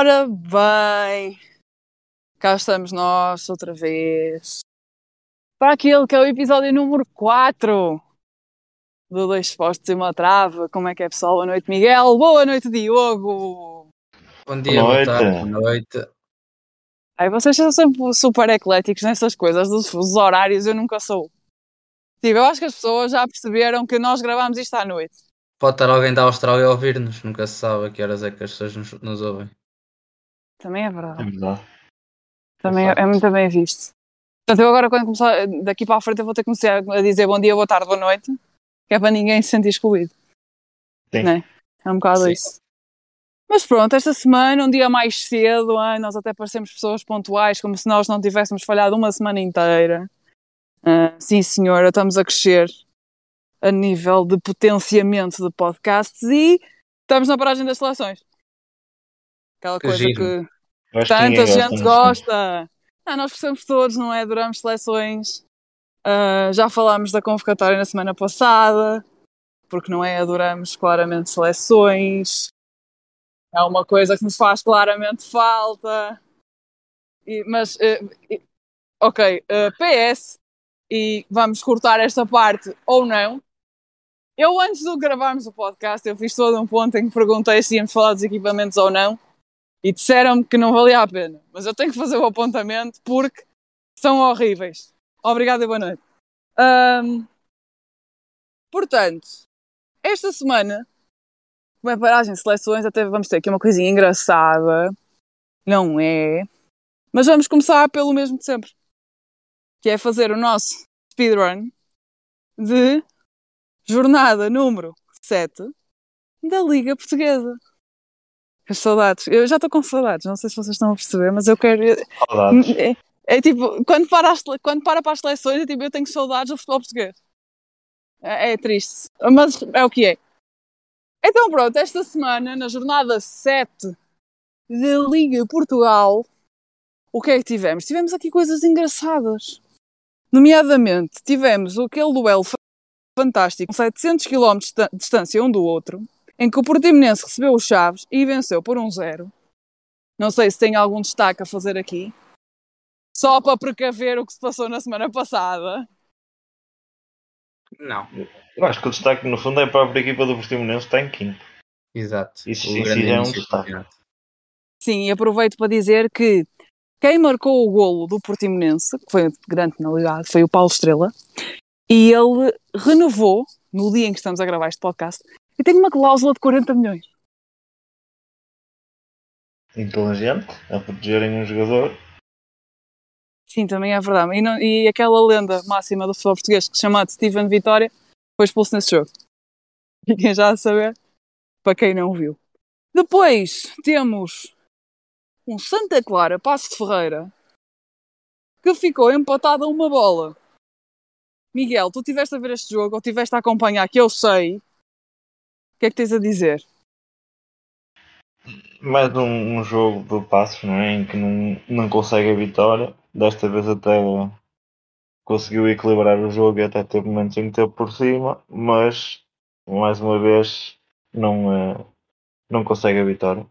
Ora bem, cá estamos nós outra vez para aquele que é o episódio número 4 do Dois Postos e uma Trava. Como é que é, pessoal? Boa noite, Miguel. Boa noite, Diogo. Bom dia, boa, boa tarde, boa noite. Aí vocês são sempre super ecléticos nessas coisas dos, dos horários, eu nunca sou. Tipo, eu acho que as pessoas já perceberam que nós gravamos isto à noite. Pode estar alguém da Austrália a ouvir-nos, nunca se sabe a que horas é que as pessoas nos, nos ouvem. Também é verdade. É verdade. Também é, é muito bem visto. Portanto, eu agora, quando começar, daqui para a frente, eu vou ter que começar a dizer bom dia, boa tarde, boa noite, que é para ninguém se sentir excluído. Sim. Né? É um bocado Sim. isso. Mas pronto, esta semana, um dia mais cedo, ai, nós até parecemos pessoas pontuais, como se nós não tivéssemos falhado uma semana inteira. Ah, sim, senhora, estamos a crescer a nível de potenciamento de podcasts e estamos na paragem das seleções. Aquela Que coisa que que Tanta gente gosta. Ah, nós gostamos todos, não é? Adoramos seleções. Ah, já falámos da convocatória na semana passada, porque não é? Adoramos claramente seleções. É uma coisa que nos faz claramente falta. E- mas, eh, e- ok, eh, PS, e vamos cortar esta parte ou não. Eu, antes de gravarmos o podcast, eu fiz todo um ponto em que perguntei se íamos falar dos equipamentos ou não e disseram-me que não valia a pena. Mas eu tenho que fazer o apontamento porque são horríveis. Obrigado e boa noite. Ahm, portanto, esta semana, como é paragem seleções, até vamos ter aqui uma coisinha engraçada. Não é? Mas vamos começar pelo mesmo de sempre. Que é fazer o nosso speedrun de jornada número 7 da Liga Portuguesa. Saudades. Eu já estou com saudades, não sei se vocês estão a perceber, mas eu quero. Saudades. É, é tipo, quando para, as, quando para para as seleções, é tipo, eu tenho saudades do futebol português. É, é triste, mas é o que é. Então pronto, esta semana, na jornada 7 da Liga Portugal, o que é que tivemos? Tivemos aqui coisas engraçadas. Nomeadamente, tivemos aquele duelo fa- fantástico, com 700 km de distância um do outro, em que o Portimonense recebeu os Chaves e venceu por 1-0. Não sei se tem algum destaque a fazer aqui. Só para precaver o que se passou na semana passada. Não, Eu acho que o destaque no fundo é a própria equipa do Portimonense está em quinto. exato. Isso O sim, sim, é um destaque. Sim, e aproveito para dizer que quem marcou o golo do Portimonense, que foi de grande penalidade, foi o Paulo Estrela, e ele renovou, no dia em que estamos a gravar este podcast, e tem uma cláusula de 40 milhões. Inteligente, a protegerem um jogador. Sim, também é verdade. E, não- e aquela lenda máxima do futebol português, que se chama Steven Vitória, foi expulso nesse jogo. Fiquem já a saber, para quem não viu. Depois temos um Santa Clara Passo de Ferreira, que ficou empatado a uma bola. Miguel, tu estiveste a ver este jogo, ou estiveste a acompanhar, que eu sei. Que é que tens a dizer? Mais um, um jogo do Passos, não é? Em que não, não consegue a vitória. Desta vez até conseguiu equilibrar o jogo e até teve momentos em que teve por cima, mas mais uma vez não, eh, não consegue a vitória.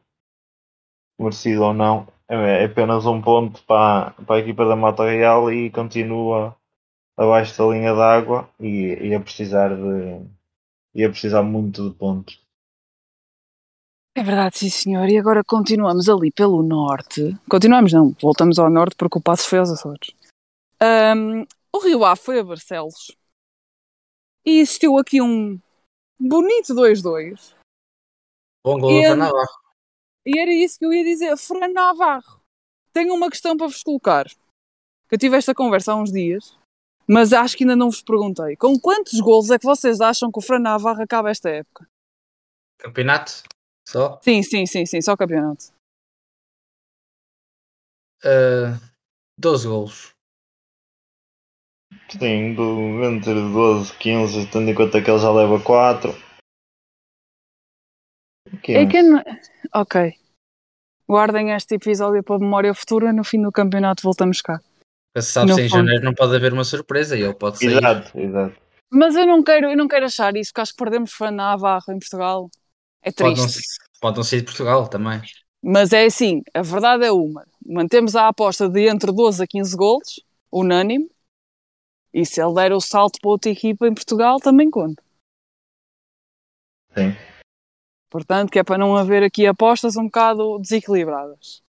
Merecido ou não, é, é apenas um ponto para, para a equipa da Mata Real e continua abaixo da linha d'água e, e a precisar de e a precisar muito de pontos. É verdade, sim senhor. E agora continuamos ali pelo norte. Continuamos não, voltamos ao norte porque o passo foi aos Açores. Ahm, o Rio Ave foi a Barcelos. E existiu aqui um bonito 2-2. Bom gol do Navarro. E era isso que eu ia dizer. Fran Navarro. Tenho uma questão para vos colocar. Que eu tive esta conversa há uns dias, mas acho que ainda não vos perguntei. Com quantos golos é que vocês acham que o Fran Navarro acaba esta época? Campeonato? Só? Sim, sim, sim, sim, só campeonato. Uh, 12 golos. Sim, do, entre 12 e 15, tendo em conta que ele já leva 4. É que não... Ok. Guardem este episódio para a memória futura. No fim do campeonato voltamos cá. Porque se sabe se em janeiro não pode haver uma surpresa e ele pode sair. Exato, exato. Mas eu não quero, eu não quero achar isso, porque acho que perdemos Fran Navarro em Portugal. É triste. se- pode não sair de Portugal também. Mas é assim, a verdade é uma. Mantemos a aposta de entre 12 a 15 gols, unânime, e se ele der o salto para outra equipa em Portugal, também conta. Sim. Portanto, que é para não haver aqui apostas um bocado desequilibradas.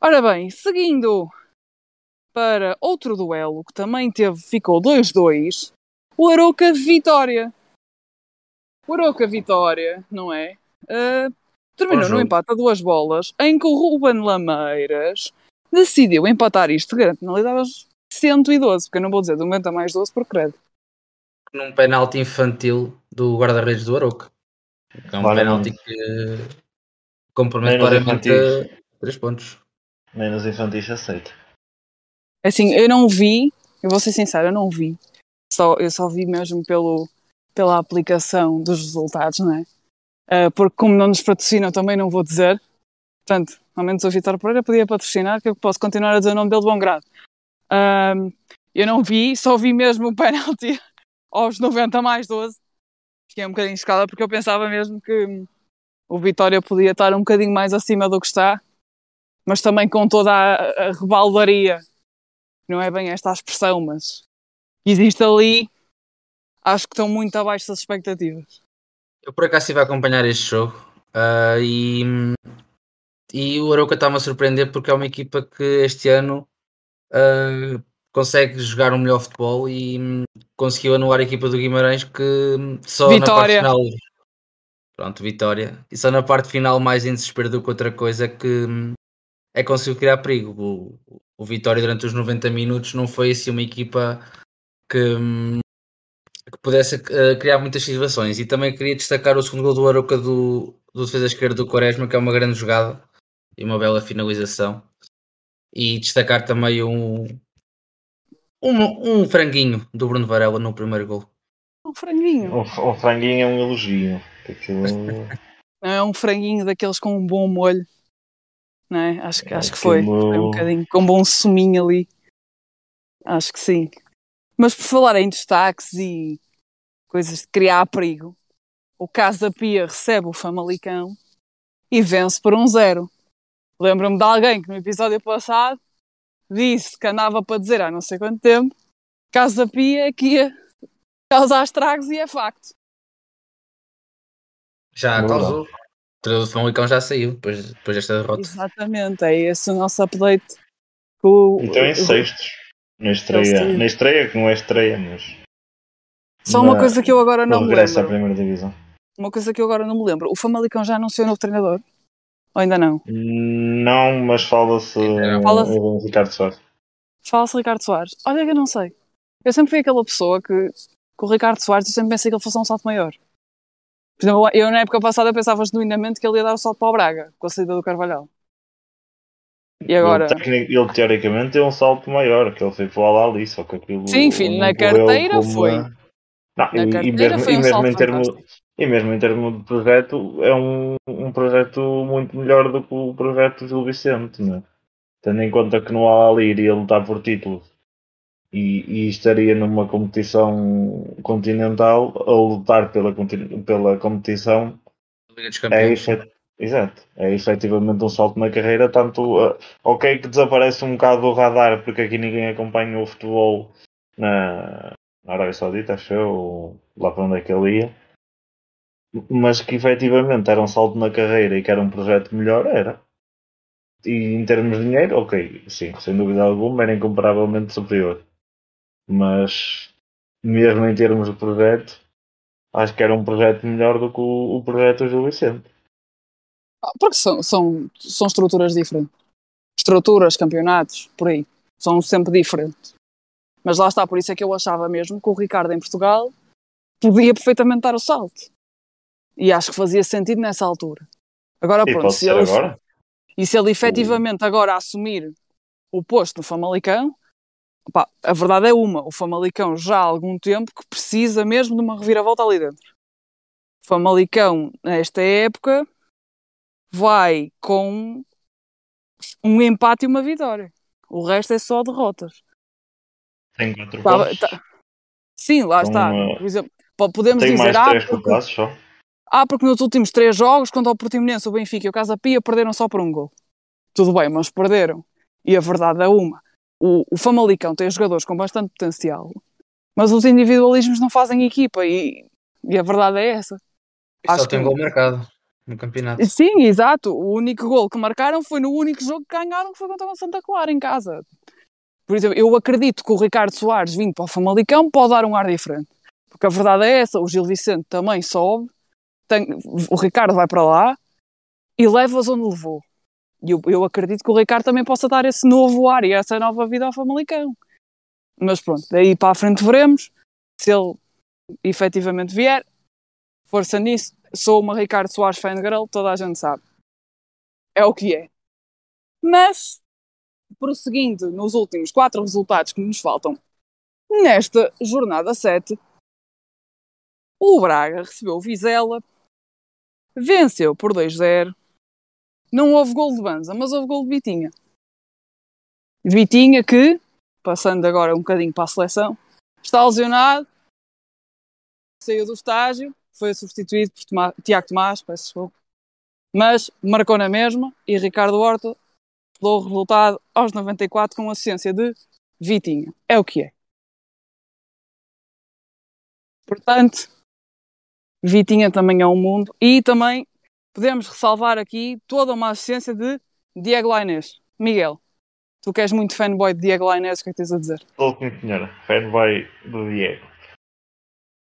Ora bem, seguindo para outro duelo que também teve, ficou 2-2, o Aroca Vitória. O Aroca Vitória, não é? Uh, terminou no empate a duas bolas, em que o Ruben Lameiras decidiu empatar isto, garanto, não lhe davas 112, porque eu não vou dizer de 90 mais 12 por credo. Num penalti infantil do guarda-redes do Aroca. É um Claramente. penalti que compromete claramente infantis. a 3 pontos. Nem nos infantis aceita. Assim, eu não vi, eu vou ser sincero, eu não vi. Só, eu só vi mesmo pelo, pela aplicação dos resultados, não é? Ah, porque como não nos patrocinam, também não vou dizer. Portanto, ao menos o Vitor Pereira podia patrocinar, que eu posso continuar a dizer o nome dele de bom grado. Ah, eu não vi, só vi mesmo o penalti aos 90 mais 12. Fiquei um bocadinho escala porque eu pensava mesmo que o Vitória podia estar um bocadinho mais acima do que está, mas também com toda a, a rebaldaria não é bem esta a expressão, mas existe ali, acho que estão muito abaixo das expectativas. Eu por acaso estive a acompanhar este jogo ah, e, e o Aroca está-me a surpreender porque é uma equipa que este ano ah, consegue jogar um melhor futebol e hum, conseguiu anular a equipa do Guimarães que só Vitória. na parte final. Pronto, vitória. E só na parte final, mais em desespero do que outra coisa, que hum, é que conseguiu criar perigo. O, o Vitória, durante os 90 minutos, não foi assim uma equipa que, hum, que pudesse eh, criar muitas situações. E também queria destacar o segundo gol do Aroca do, do defesa esquerdo do Quaresma, que é uma grande jogada e uma bela finalização. E destacar também um, um, um franguinho do Bruno Varela no primeiro gol. Um franguinho. O, o franguinho é um elogio. Aquilo, é um franguinho daqueles com um bom molho. Não é? Acho, que- acho que foi. Foi um bocadinho com um bom suminho ali. Acho que sim. Mas por falar em destaques e coisas de criar perigo, o Casa Pia recebe o Famalicão e vence por um zero. Lembro-me de alguém que no episódio passado disse que andava para dizer há não sei quanto tempo Casa Pia que ia causar estragos e é facto. Já causou. O Famalicão já saiu depois, depois desta derrota. Exatamente, é esse o nosso update. com o- então em o- sextos. Na estreia. saiu. Na estreia, que não é estreia, mas. Só uma na- coisa que eu agora não me regresso à lembro. primeira divisão. Uma coisa que eu agora não me lembro. O Famalicão já anunciou novo treinador? Ou ainda não? Não, mas fala-se em Ricardo Soares. Fala-se Ricardo Soares. Olha que eu não sei. Eu sempre fui aquela pessoa que, com o Ricardo Soares, eu sempre pensei que ele fosse um salto maior. Por exemplo, eu na época passada pensava genuinamente que ele ia dar o salto para o Braga, com a saída do Carvalhal. E agora? Ele, ele, teoricamente tem um salto maior, que ele foi para o Alali, só que aquilo. Sim, filho, na carteira como foi. Não, Na e, e carteira mesmo, foi e um mesmo salto em termos e mesmo em termos de projeto é um, um projeto muito melhor do que o projeto do Vicente, né? tendo em conta que no Alali iria lutar por títulos e, e estaria numa competição continental a lutar pela, pela competição Liga dos é, Campeões. efet- exato, é efetivamente um salto na carreira, tanto uh, ok que desaparece um bocado do radar porque aqui ninguém acompanha o futebol na, na Arábia Saudita, acho eu, lá para onde é que ele ia, mas que efetivamente era um salto na carreira e que era um projeto melhor, era. E em termos de dinheiro, ok, sim, sem dúvida alguma, era incomparavelmente superior. Mas mesmo em termos de projeto, acho que era um projeto melhor do que o, o projeto do Gil Vicente. Ah, Porque são, são, são estruturas diferentes. Estruturas, campeonatos, por aí. São sempre diferentes. Mas lá está, por isso é que eu achava mesmo que o Ricardo em Portugal podia perfeitamente dar o salto. E acho que fazia sentido nessa altura. Agora E pronto, se ele, agora? e se ele efetivamente agora assumir o posto no Famalicão, a verdade é uma, o Famalicão já há algum tempo que precisa mesmo de uma reviravolta ali dentro. O Famalicão, nesta época, vai com um empate e uma vitória. O resto é só derrotas. Tem quatro Tá- pontos. tá- Sim, lá Com está. uma- Por exemplo, po- podemos Tem dizer, mais ah, três porque, passos só. Ah, porque nos últimos três jogos, contra o Portimonense, o Benfica e o Casa Pia, perderam só por um gol. Tudo bem, mas perderam. E a verdade é uma. O, o Famalicão tem jogadores com bastante potencial, mas os individualismos não fazem equipa e, e a verdade é essa. E só Acho tem que- gol marcado no campeonato. Sim, exato. O único gol que marcaram foi no único jogo que ganharam, que foi contra o Santa Clara, em casa. Por exemplo, eu acredito que o Ricardo Soares, vindo para o Famalicão, pode dar um ar diferente. Porque a verdade é essa, o Gil Vicente também sobe, tem- o Ricardo vai para lá e leva-os onde levou. E eu, eu acredito que o Ricardo também possa dar esse novo ar e essa nova vida ao Famalicão. Mas pronto, daí para a frente veremos se ele efetivamente vier. Força nisso. Sou uma Ricardo Soares fangirl, toda a gente sabe. É o que é. Mas, prosseguindo nos últimos quatro resultados que nos faltam, nesta jornada 7, o Braga recebeu o Vizela, venceu por 2-0. Não houve gol de Banza, mas houve gol de Vitinha. Vitinha que, passando agora um bocadinho para a seleção, está lesionado, saiu do estágio, foi substituído por Tomá- Tiago Tomás, peço desculpa, mas marcou na mesma e Ricardo Horta deu o resultado aos 94 com assistência de Vitinha. É o que é. Portanto, Vitinha também é um mundo e também podemos ressalvar aqui toda uma assistência de Diego Lainez. Miguel, tu que és muito fanboy de Diego Lainez, o que é que tens a dizer? Estou sim, senhora. Fanboy do Diego.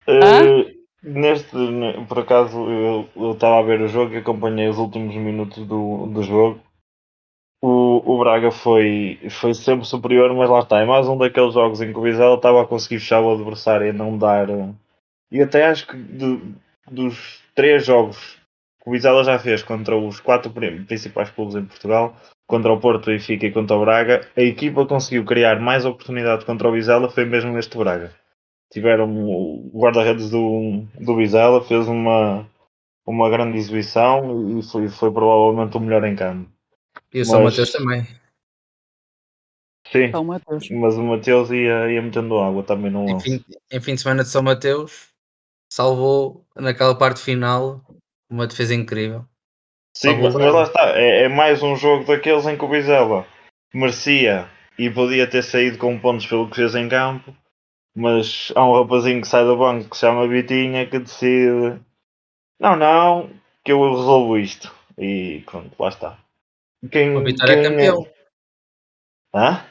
Eh, neste, ne- por acaso, eu eu estava a ver o jogo e acompanhei os últimos minutos do, do jogo. O, o Braga foi, foi sempre superior, mas lá está. É mais um daqueles jogos em que o Vizela estava a conseguir fechar o adversário e não dar. eh, E até acho que de- dos três jogos que o Vizela já fez contra os quatro principais clubes em Portugal, contra o Porto, Benfica e contra o Braga, a equipa conseguiu criar mais oportunidades contra o Vizela, foi mesmo este Braga. Tiveram o guarda-redes do, do Vizela, fez uma, uma grande exibição e foi, foi provavelmente o melhor em campo. E o São Mas- Mateus também. Sim, Então, Mateus. mas o Mateus ia, ia metendo água também no Em lance. fim, em fim de semana de São Mateus, salvou naquela parte final uma defesa incrível. Sim, mas, lá está, é, é mais um jogo daqueles em que o Vizela merecia e podia ter saído com pontos pelo que fez em campo, mas há um rapazinho que sai do banco que se chama Vitinha que decide não, não, que eu resolvo isto. E pronto, lá está. Quem, Uma vitória quem- campeão. Hã?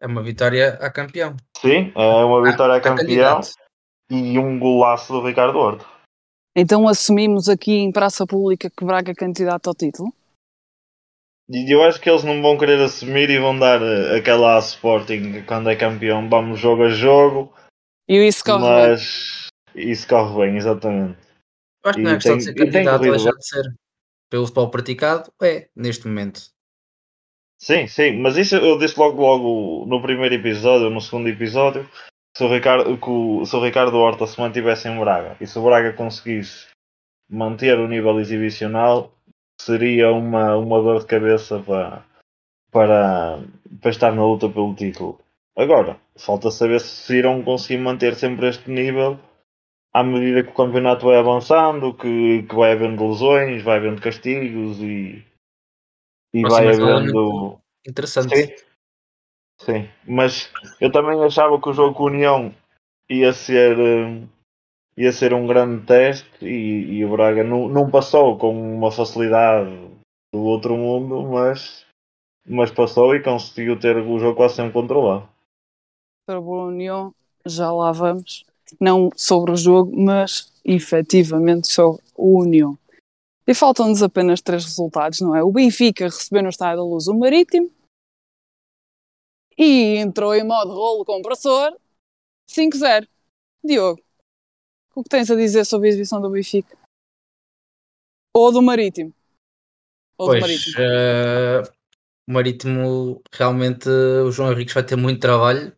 É uma vitória a campeão. Sim, é uma vitória a A campeão candidato. e um golaço do Ricardo Horta. Então assumimos aqui em praça pública que Braga é candidato ao título. E eu acho que eles não vão querer assumir e vão dar eh, aquela a Sporting quando é campeão, vamos jogo a jogo, E isso corre bem. mas isso corre bem, exatamente. Eu acho que E não é questão de tem- ser e tem candidato ou corrido deixar bem. de ser. Pelo futebol praticado, é, neste momento. Sim, sim, mas isso eu disse logo logo no primeiro episódio, no segundo episódio, se o Ricardo, que o, se o Ricardo Horta se mantivesse em Braga e se o Braga conseguisse manter o nível exibicional, seria uma, uma dor de cabeça para, para, para estar na luta pelo título. Agora, falta saber se irão conseguir manter sempre este nível à medida que o campeonato vai avançando, que, que vai havendo lesões, vai havendo castigos e, e vai jornada havendo. Interessante. Sim. Sim. Mas eu também achava que o jogo com União ia ser, eh, ia ser um grande teste e, e o Braga não, não passou com uma facilidade do outro mundo, mas, mas passou e conseguiu ter o jogo quase sempre controlado. Para o União, já lá vamos. Não sobre o jogo, mas efetivamente sobre o União. E faltam-nos apenas três resultados, não é? O Benfica recebeu no Estádio da Luz o Marítimo e entrou em modo rolo compressor 5-0. Diogo, o que tens a dizer sobre a exibição do Benfica? Ou do Marítimo? Ou do Pois, Marítimo? eh, o Marítimo realmente o João Henriques vai ter muito trabalho.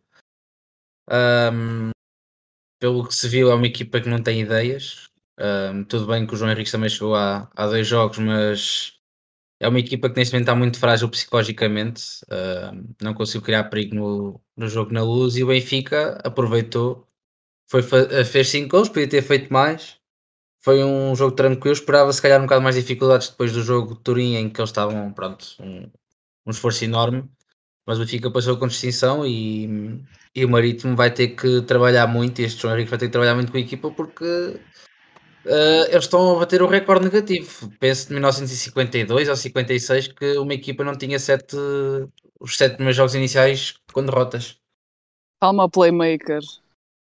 Ahm, pelo que se viu, é uma equipa que não tem ideias. Ahm, tudo bem que o João Henriques também chegou há, há dois jogos, mas é uma equipa que neste momento está muito frágil psicologicamente. Ahm, não conseguiu criar perigo no, no jogo na luz e o Benfica aproveitou. Foi, fez 5 gols, podia ter feito mais. foi um jogo tranquilo. Esperava se calhar um bocado mais dificuldades depois do jogo de Turim, em que eles estavam, pronto, um, um esforço enorme. Mas o Benfica passou com distinção e, e o Marítimo vai ter que trabalhar muito. Este João Henrique vai ter que trabalhar muito com a equipa porque uh, eles estão a bater o recorde negativo. Penso de 1952 ou 56 que uma equipa não tinha sete, os sete primeiros jogos iniciais com derrotas. Calma, playmaker.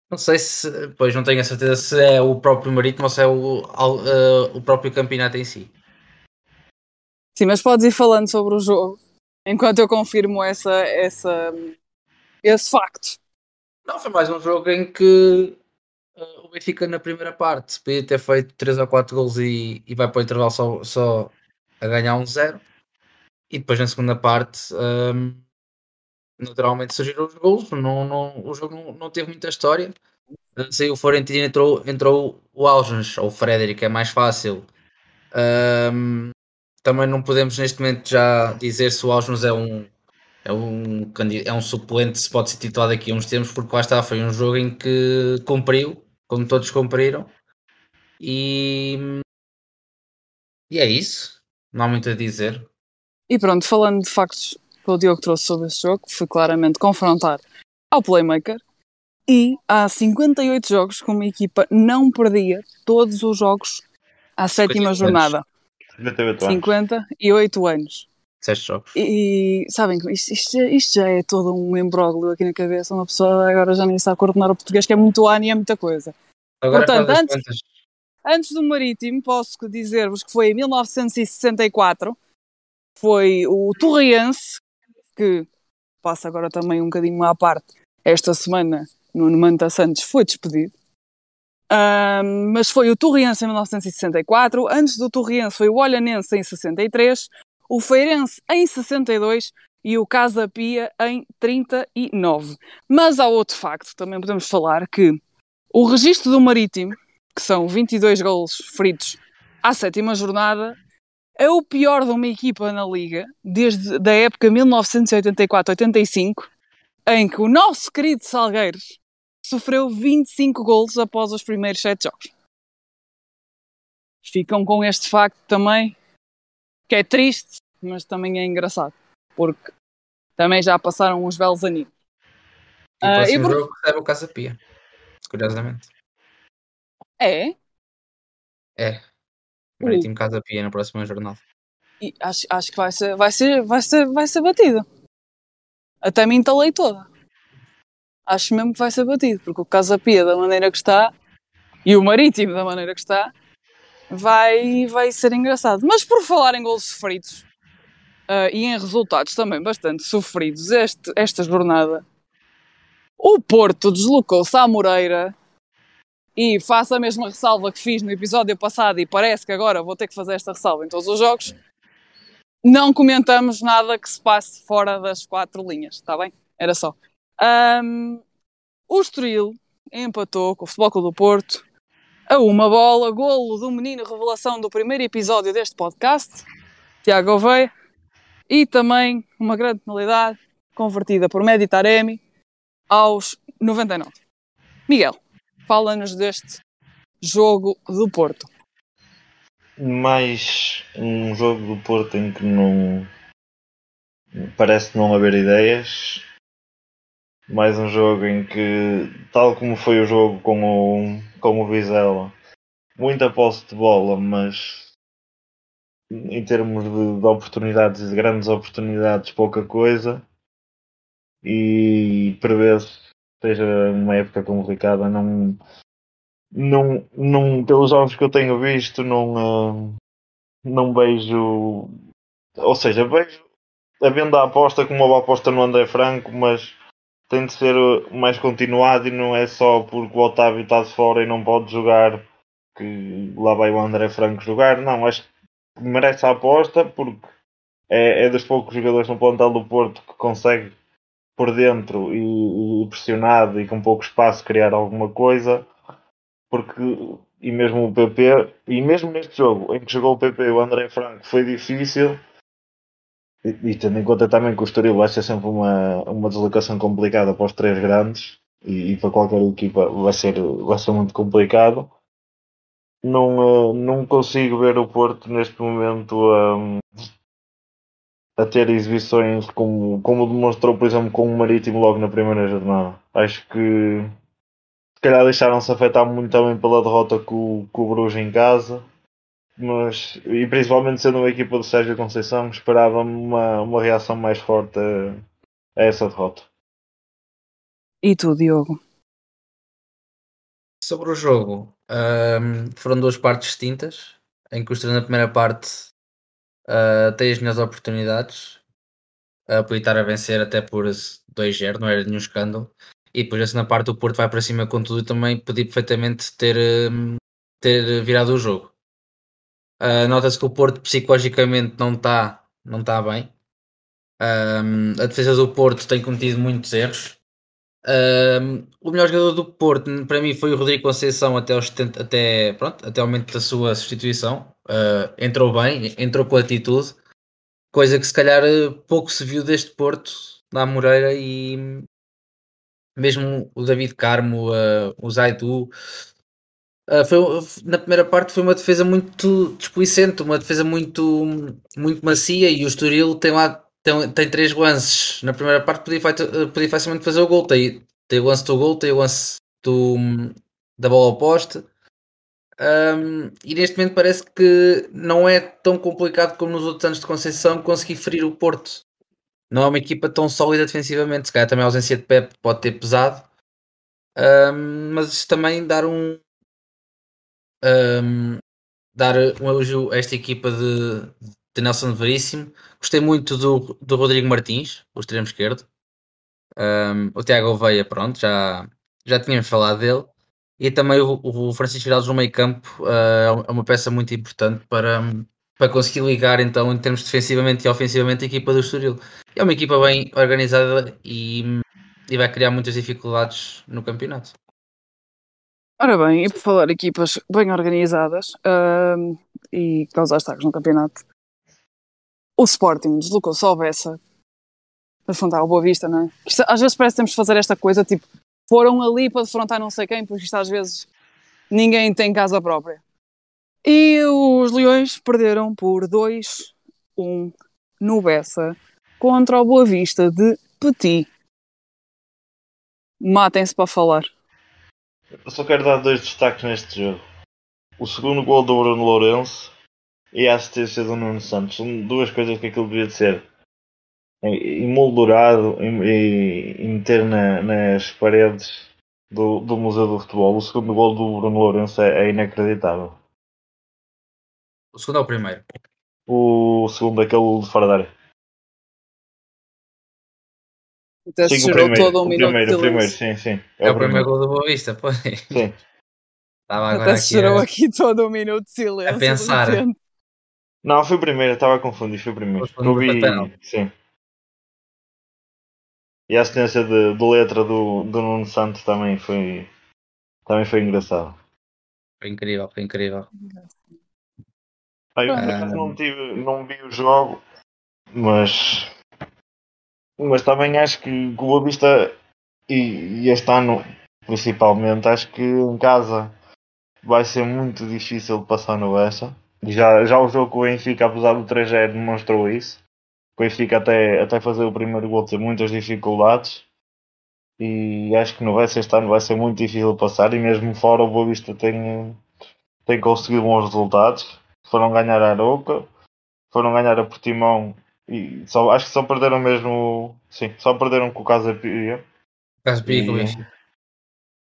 Não sei se, pois não tenho a certeza se é o próprio Marítimo ou se é o, uh, o próprio campeonato em si. Sim, mas podes ir falando sobre o jogo enquanto eu confirmo essa, essa, esse facto. Não, foi mais um jogo em que o Benfica na primeira parte podia ter feito 3 ou 4 gols e, e vai para o intervalo só, só a ganhar um zero. E depois na segunda parte um, naturalmente surgiram os gols, não, não, o jogo não, não teve muita história. Saiu o Florentino entrou, entrou o Algens ou o Frederic, é mais fácil. Um, também não podemos neste momento já dizer se o Algens é um, é um, é um suplente se pode ser titulado aqui uns tempos, porque lá está, foi um jogo em que cumpriu, como todos cumpriram. E, e é isso, não há muito a dizer. E pronto, falando de factos que o Diogo trouxe sobre este jogo, foi claramente confrontar ao Playmaker. E há 58 jogos que uma equipa não perdia todos os jogos à sétima jornada. 58 anos. 58 anos. 7 jogos. E, e sabem, isto, isto, isto, já é todo um embróglio aqui na cabeça. Uma pessoa agora já nem sabe coordenar o português, que é muito ano e é muita coisa. Agora, Portanto, antes, antes do Marítimo, posso dizer-vos que foi em 1964. Foi o Torriense que passa agora também um bocadinho à parte, esta semana, no Manta Santos, foi despedido. Um, mas foi o Torriense em 1964, antes do Torriense foi o Olhanense em 63, o Feirense em 62 e o Casa Pia em 39. Mas há outro facto, também podemos falar, que o registro do Marítimo, que são 22 golos feridos à sétima jornada, é o pior de uma equipa na Liga desde a época 1984-85, em que o nosso querido Salgueiros sofreu 25 golos após os primeiros 7 jogos. Ficam com este facto também, que é triste, mas também é engraçado, porque também já passaram uns belos aninhos. E o próximo uh, por... jogo recebe o Casa Pia, curiosamente. É? É. Marítimo Casa Pia na próxima jornada. E acho, acho que vai ser, vai, ser, vai, ser, vai ser batido. Até me entalei toda. Acho mesmo que vai ser batido, porque o Casa Pia, da maneira que está, e o Marítimo, da maneira que está, vai, vai ser engraçado. Mas por falar em gols sofridos uh, e em resultados também bastante sofridos este, esta jornada, o Porto deslocou-se à Moreira e faço a mesma ressalva que fiz no episódio passado e parece que agora vou ter que fazer esta ressalva em todos os jogos. Não comentamos nada que se passe fora das quatro linhas, está bem? Era só. Um, o Estoril empatou com o Futebol Clube do Porto a uma bola, golo do menino revelação do primeiro episódio deste podcast, Tiago Oveia, e também uma grande penalidade convertida por Meditaremi aos 99. Miguel fala-nos deste jogo do Porto. Mais um jogo do Porto em que não parece não haver ideias. Mais um jogo em que, tal como foi o jogo com o, com o Vizela, muita posse de bola, mas em termos de, de oportunidades, de grandes oportunidades, pouca coisa. E prevê-se seja uma época complicada, não, não, não pelos jogos que eu tenho visto, não, uh, não vejo, ou seja, vejo a venda aposta como uma aposta no André Franco, mas tem de ser mais continuado e não é só porque o Otávio está de fora e não pode jogar que lá vai o André Franco jogar, não, acho que merece a aposta porque é, é dos poucos jogadores no plantel do Porto que consegue por dentro e, e, pressionado e com pouco espaço criar alguma coisa porque e mesmo o PP e mesmo neste jogo em que jogou o PP o André Franco foi difícil e, e tendo em conta também que o Estoril vai ser sempre uma, uma deslocação complicada para os três grandes e, e, para qualquer equipa vai ser, vai ser muito complicado não, uh, não consigo ver o Porto neste momento um, a ter exibições como, como demonstrou, por exemplo, com o Marítimo logo na primeira jornada. Acho que se calhar deixaram-se afetar muito também pela derrota com, com o Bruges em casa. Mas, e principalmente sendo uma equipa do Sérgio Conceição, esperava-me uma, uma reação mais forte a, a essa derrota. E tu, Diogo? Sobre o jogo, um, foram duas partes distintas, em que o na primeira parte uh, tem as melhores oportunidades, uh, podia estar a vencer até por 2-0, não era nenhum escândalo. E depois, assim, na parte, o Porto vai para cima com tudo e também podia perfeitamente ter, um, ter virado o jogo. Uh, Nota-se que o Porto psicologicamente não está não tá bem. Um, a defesa do Porto tem cometido muitos erros. Um, o melhor jogador do Porto para mim foi o Rodrigo Conceição até, aos 70, até, pronto, até o momento da sua substituição. Uh, entrou bem, entrou com atitude, coisa que se calhar pouco se viu deste Porto na Moreira e mesmo o David Carmo, uh, o Zaidu, Uh, foi, na primeira parte foi uma defesa muito desplicente, uma defesa muito, muito macia e o Estoril tem lá tem, tem três lances. Na primeira parte podia, podia facilmente fazer o gol. Tem, tem o lance do gol, tem o lance do, da bola oposta. Um, e neste momento parece que não é tão complicado como nos outros anos de Conceição conseguir ferir o Porto. Não é uma equipa tão sólida defensivamente. Se calhar também a ausência de Pep pode ter pesado. Um, mas também dar um, um, dar um elogio a esta equipa de, de Nelson Veríssimo. Gostei muito do, do Rodrigo Martins, o extremo esquerdo. Um, o Tiago Oveia, pronto, já, já tínhamos falado dele. E também o, o Francisco Geraldo no meio campo uh, é uma peça muito importante para, para conseguir ligar então em termos defensivamente e ofensivamente a equipa do Estoril. É uma equipa bem organizada e, e vai criar muitas dificuldades no campeonato. Ora bem, e por falar equipas bem organizadas e causar destaques no campeonato, o Sporting deslocou-se ao Bessa para defrontar o Boa Vista, não é? Isto, às vezes parece que temos de fazer esta coisa, tipo, foram ali para defrontar não sei quem, porque isto às vezes ninguém tem casa própria. E os Leões perderam por 2-1 no Bessa contra o Boa Vista de Petit. Matem-se para falar. Eu só quero dar dois destaques neste jogo. O segundo gol do Bruno Lourenço e a assistência do Nuno Santos. São duas coisas que aquilo devia de ser emoldurado e, meter na, nas paredes do, do Museu do Futebol. O segundo gol do Bruno Lourenço é, é inacreditável. O segundo ou o primeiro? O segundo, aquele de fora da área. Até sim, se o primeiro, todo um o minuto primeiro, o primeiro, sim, sim. É, é o primeiro gol do Boa Vista, pois. Sim. Estava agora Até se gerou a... aqui todo um minuto de silêncio. A pensar. Não, foi o primeiro, estava a confundir, foi o primeiro. Eu vi, sim. E a assistência de, de letra do, do Nuno Santos também foi, também foi engraçado. Foi incrível, foi incrível. Ah, eu ah, não, tive, não vi o jogo, mas mas também acho que o Boa Vista e, e este ano principalmente acho que em casa vai ser muito difícil passar no Bessa. Já, já o jogo com o Benfica, apesar do 3 demonstrou isso. O Benfica até, até fazer o primeiro gol ter muitas dificuldades. E acho que no Bessa este ano vai ser muito difícil passar. E mesmo fora o Boa Vista tem, tem conseguido bons resultados. Foram ganhar a Aroca, foram ganhar a Portimão e só, acho que só perderam mesmo. Sim, só perderam com o Casa Pia. Casa Pia com o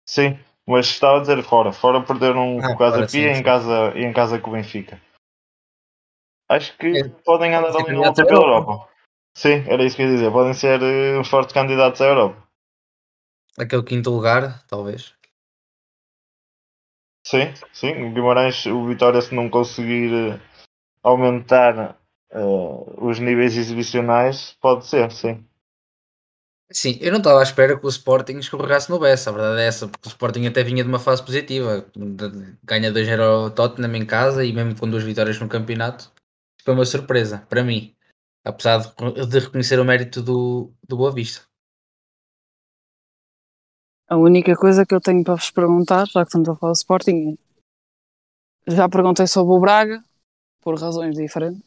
Sim, mas estava a dizer fora. Fora perderam ah, com o Casa Pia e em casa, e em casa com o Benfica. Acho que é. podem andar ali no volta pela Europa. Europa. Sim, era isso que eu ia dizer. Podem ser uh, fortes candidatos à Europa. Aquele quinto lugar, talvez. Sim, sim. O Guimarães, o Vitória, se não conseguir uh, aumentar uh, os níveis exibicionais, pode ser, sim. Sim, eu não estava à espera que o Sporting escorregasse no Bessa, a verdade é essa, porque o Sporting até vinha de uma fase positiva, ganha 2-0 ao Tottenham em casa e mesmo com duas vitórias no campeonato, foi uma surpresa para mim, apesar de, de reconhecer o mérito do, do Boa Vista. A única coisa que eu tenho para vos perguntar, já que estamos a falar do Sporting, Já perguntei sobre o Braga, por razões diferentes,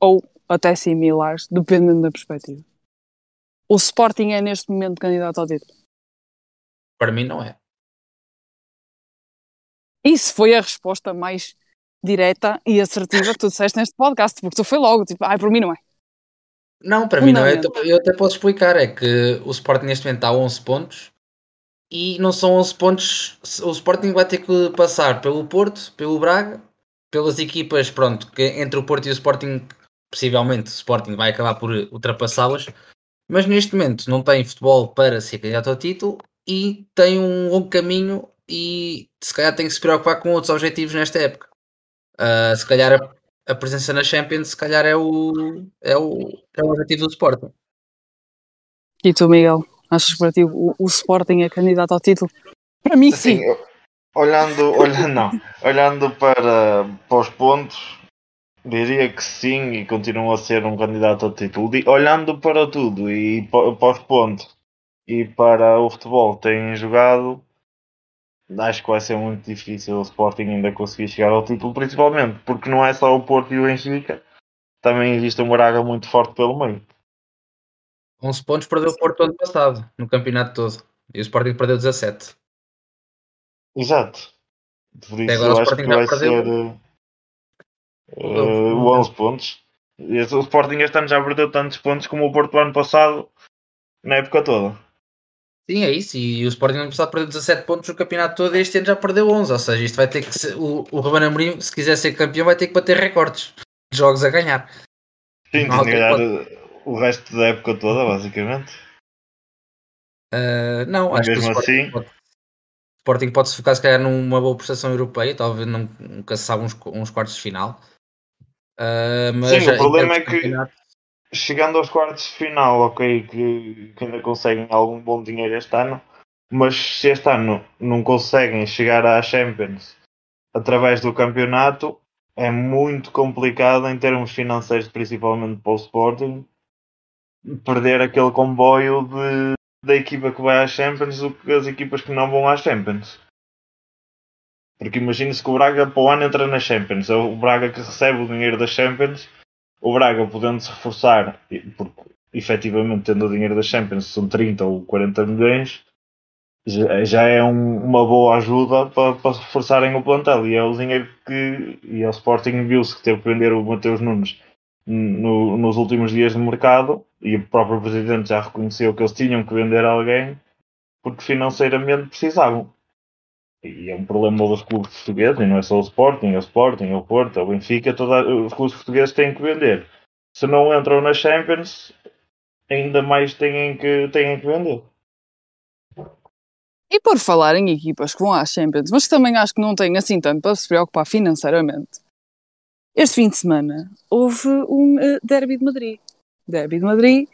ou até similares, dependendo da perspectiva. O Sporting é neste momento candidato ao título. Para mim não é. Isso foi a resposta mais direta e assertiva que tu disseste neste podcast, porque tu foi logo, tipo, ai, por mim não é. Não, para mim não é. Eu até posso explicar. É que o Sporting neste momento está a 11 pontos e não são 11 pontos. O Sporting vai ter que passar pelo Porto, pelo Braga, pelas equipas, pronto, que entre o Porto e o Sporting, possivelmente o Sporting vai acabar por ultrapassá-las. Mas neste momento não tem futebol para ser candidato ao título e tem um longo caminho e se calhar tem que se preocupar com outros objetivos nesta época. Ah, se calhar a, a presença na Champions se calhar é o, é o, é o objetivo do Sporting. E tu, Miguel, achas que para ti o, o Sporting é candidato ao título? Para mim, Assim, sim. olhando, olhando, não, olhando para, para os pontos, diria que sim e continua a ser um candidato ao título. Olhando para tudo e pa- para os pontos e para o futebol que têm jogado, acho que vai ser muito difícil o Sporting ainda conseguir chegar ao título, principalmente porque não é só o Porto e o Benfica, também existe um Braga muito forte pelo meio. 11 pontos perdeu o Porto ano passado, no campeonato todo. E o Sporting perdeu 17. Exato. Por Até isso agora o eu acho Sporting vai perdeu. ser uh, uh, 11 pontos. E esse- O Sporting este ano já perdeu tantos pontos como o Porto ano passado, na época toda. Sim, é isso. E o Sporting ano passado perdeu 17 pontos no campeonato todo e este ano já perdeu 11. Ou seja, isto vai ter que ser. O, o Ruben Amorim, se quiser ser campeão, vai ter que bater recordes de jogos a ganhar. Sim, tem que ganhar uh, o resto da época toda, basicamente. Ah, não, acho que o mesmo Sporting, assim- pode, o Sporting pode se focar se calhar numa boa prestação europeia, talvez nunca se sabe uns, uns quartos de final. Ah, mas Sim, o em problema é que- Chegando aos quartos de final, ok, que, que ainda conseguem algum bom dinheiro este ano, mas se este ano não conseguem chegar à Champions através do campeonato, é muito complicado em termos financeiros, principalmente para o Sporting, perder aquele comboio de, da equipa que vai à Champions do que as equipas que não vão à Champions. Porque imagine-se que o Braga para o ano entra na Champions, é o Braga que recebe o dinheiro da Champions, o Braga podendo se reforçar, porque efetivamente tendo o dinheiro da Champions são 30 ou 40 milhões, já, é um- uma boa ajuda para, para reforçarem o plantel. E é o dinheiro que. E o Sporting viu-se que teve que vender o Mateus Nunes no- nos últimos dias de mercado, e o próprio presidente já reconheceu que eles tinham que vender alguém porque financeiramente precisavam. E é um problema dos clubes portugueses, e não é só o Sporting, é o Sporting, é o Porto, é o Benfica, toda, os clubes portugueses têm que vender. Se não entram na Champions, ainda mais têm que, têm que vender. E por falar em equipas que vão às Champions, mas que também acho que não têm assim tanto para se preocupar financeiramente. Este fim de semana houve um eh, derby de Madrid. Derby de Madrid.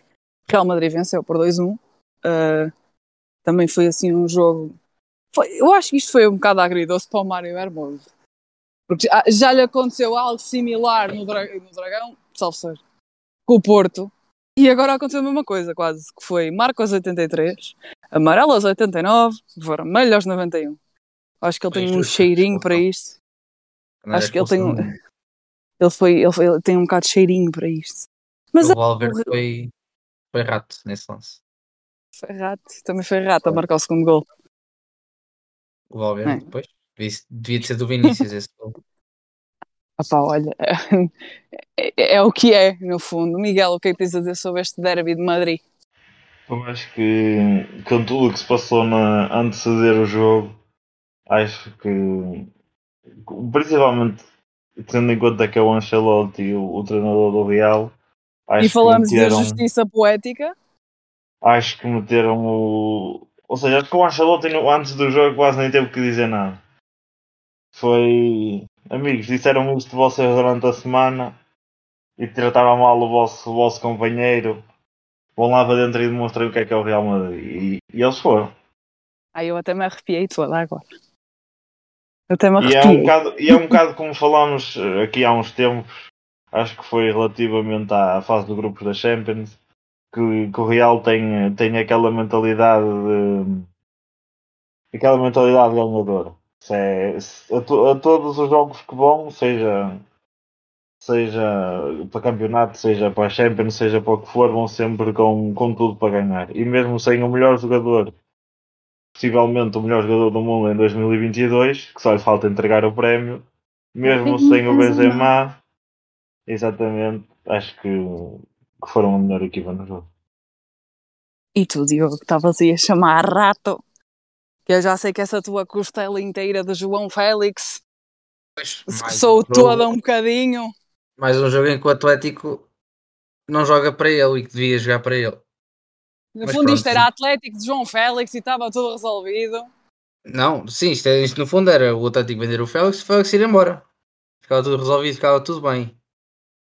Real Madrid venceu por 2-1. Uh, também foi assim um jogo. Foi- eu acho que isto foi um bocado agridoce para o Mário Hermoso. Porque já, lhe aconteceu algo similar no, Dra- no Dragão, salvo seja, com o Porto. E agora aconteceu a mesma coisa, quase. Que foi Marcos 83, amarelo aos 89, vermelho aos 91. Acho que ele tem um cheirinho para isto. Acho que ele tem um- Ele, foi, ele, foi- ele tem um bocado de cheirinho para isto. Mas O Valverde foi, foi rato nesse lance. foi rato, também foi rato a marcar o segundo gol. O Valverde, É. depois. Devia, devia de ser do Vinícius esse gol. Ah pá, olha, é, é o que é, no fundo. Miguel, o que é que tens a dizer sobre este derby de Madrid? Eu acho que com tudo o que se passou na, antes de ver o jogo, acho que principalmente tendo em conta que é o Ancelotti o, o treinador do Real, acho e falamos que meteram, de justiça poética. acho que meteram o. Ou seja, acho que o Ancelotti antes do jogo quase nem teve que dizer nada. Foi. Amigos, disseram isto de vocês durante a semana e trataram mal o vosso, o vosso companheiro. Vão lá para dentro e demonstrem o que é que é o Real Madrid. E, e eles foram. Ai, eu até me arrepiei toda agora. Eu até me E é, um arrepiei. bocado, e é um bocado como falámos eh, aqui há uns tempos, acho que foi relativamente à fase do grupos da Champions, que, que o Real tem, tem aquela mentalidade de, aquela mentalidade ganhadora. Se é, se- a, to- a todos os jogos que vão, seja, seja para campeonato, seja para a Champions, seja para o que for, vão sempre com, com tudo para ganhar. E mesmo sem o melhor jogador, possivelmente o melhor jogador do mundo em 2022, que só lhe falta entregar o prémio, mesmo sem o Benzema, exatamente, acho que, que foram a melhor equipa no jogo. E tu, Diogo, que estavas aí a chamar rato. Que eu já sei que essa tua costela inteira de João Félix coçou um jogo- toda um bocadinho. Mais um jogo em que o Atlético não joga para ele e que devia jogar para ele. No Mas fundo, pronto, isto era sim. Atlético de João Félix e estava tudo resolvido. Não, sim, isto, é- isto no fundo era o Atlético vender o Félix e o Félix ir embora. Ficava tudo resolvido, ficava tudo bem.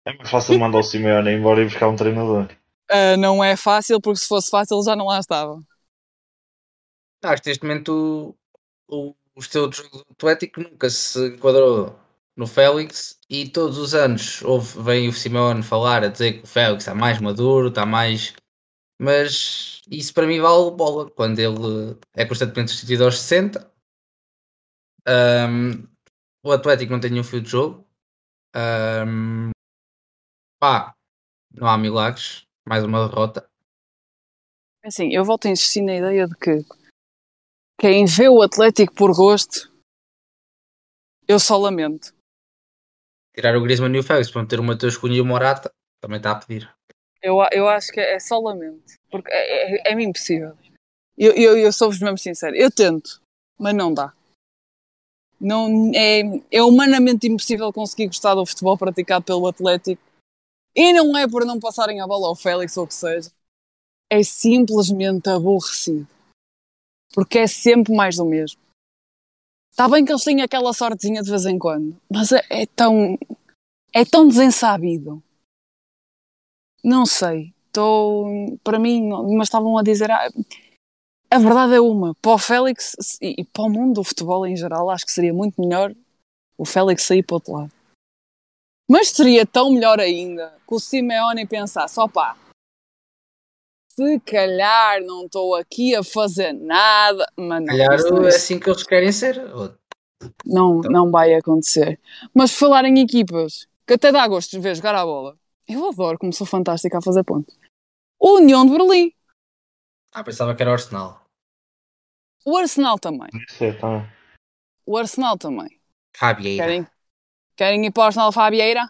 É mais fácil mandar o Simeone embora e buscar um treinador. Ah, não é fácil, porque se fosse fácil já não lá estava. Ah, Acho que neste momento o, o estilo de jogo do Atlético nunca se enquadrou no Félix e todos os anos houve, vem o Simeone falar a dizer que o Félix está mais maduro, está mais. Mas isso para mim vale bola quando ele é constantemente substituído aos 60. Ahm, o Atlético não tem nenhum fio de jogo. Ahm, pá, não há milagres. Mais uma derrota. Assim, eu volto a insistir na ideia de que quem vê o Atlético por gosto, eu só lamento. Tirar o Griezmann e o Félix para meter o Mateus Cunha e o Morata também está a pedir. Eu, eu acho que é só lamento. Porque é, é, é-me impossível. Eu, eu, eu sou-vos mesmo sincero. Eu tento, mas não dá. Não, é, é humanamente impossível conseguir gostar do futebol praticado pelo Atlético. E não é por não passarem a bola ao Félix ou o que seja. É simplesmente aborrecido. Porque é sempre mais do mesmo. Está bem que eles têm aquela sortezinha de vez em quando, mas é, é tão. É tão desensabido. Não sei. Estou. Para mim, mas estavam a dizer. ah, a verdade é uma. Para o Félix e e para o mundo do futebol em geral, acho que seria muito melhor o Félix sair para o outro lado. Mas seria tão melhor ainda que o Simeone pensasse: opá, se calhar não estou aqui a fazer nada, mas não, calhar não- é assim que eles querem ser. Não, não vai acontecer. Mas falar em equipas, que até dá gosto de ver jogar a bola, eu adoro como sou fantástica a fazer pontos. O União de Berlim, Ah, pensava que era o Arsenal. o Arsenal também. É, tá. O Arsenal também. Fabieira. Querem, querem ir para o Arsenal Fabieira?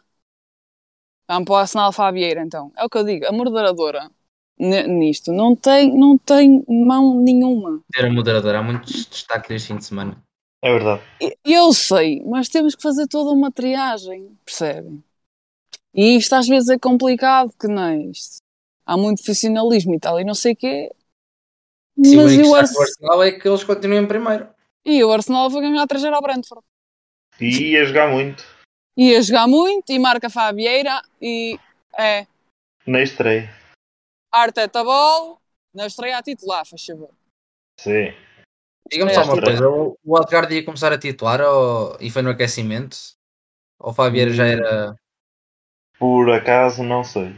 Vamos para o Arsenal Fabieira então. É o que eu digo, a moderadora nisto não tem, não tem mão nenhuma. Ter a moderadora. Há muitos destaques este fim de semana. É verdade. Eu sei, mas temos que fazer toda uma triagem, percebem? E isto às vezes é complicado, que não é isto. Há muito profissionalismo e tal, e não sei o quê. Sim, o mas e o, destaque do Ars Arsenal é que eles continuem em primeiro. e o Arsenal vai ganhar 3 ao Brentford. E ia jogar muito Ia jogar muito e marca Fabieira e é na estreia. Arteta Ball na estreia a titular, faz favor. Sim. Diga-me só uma coisa. O o Algarve ia começar a titular ou... e foi no aquecimento? Ou o Fabieira já era. Por acaso, não sei.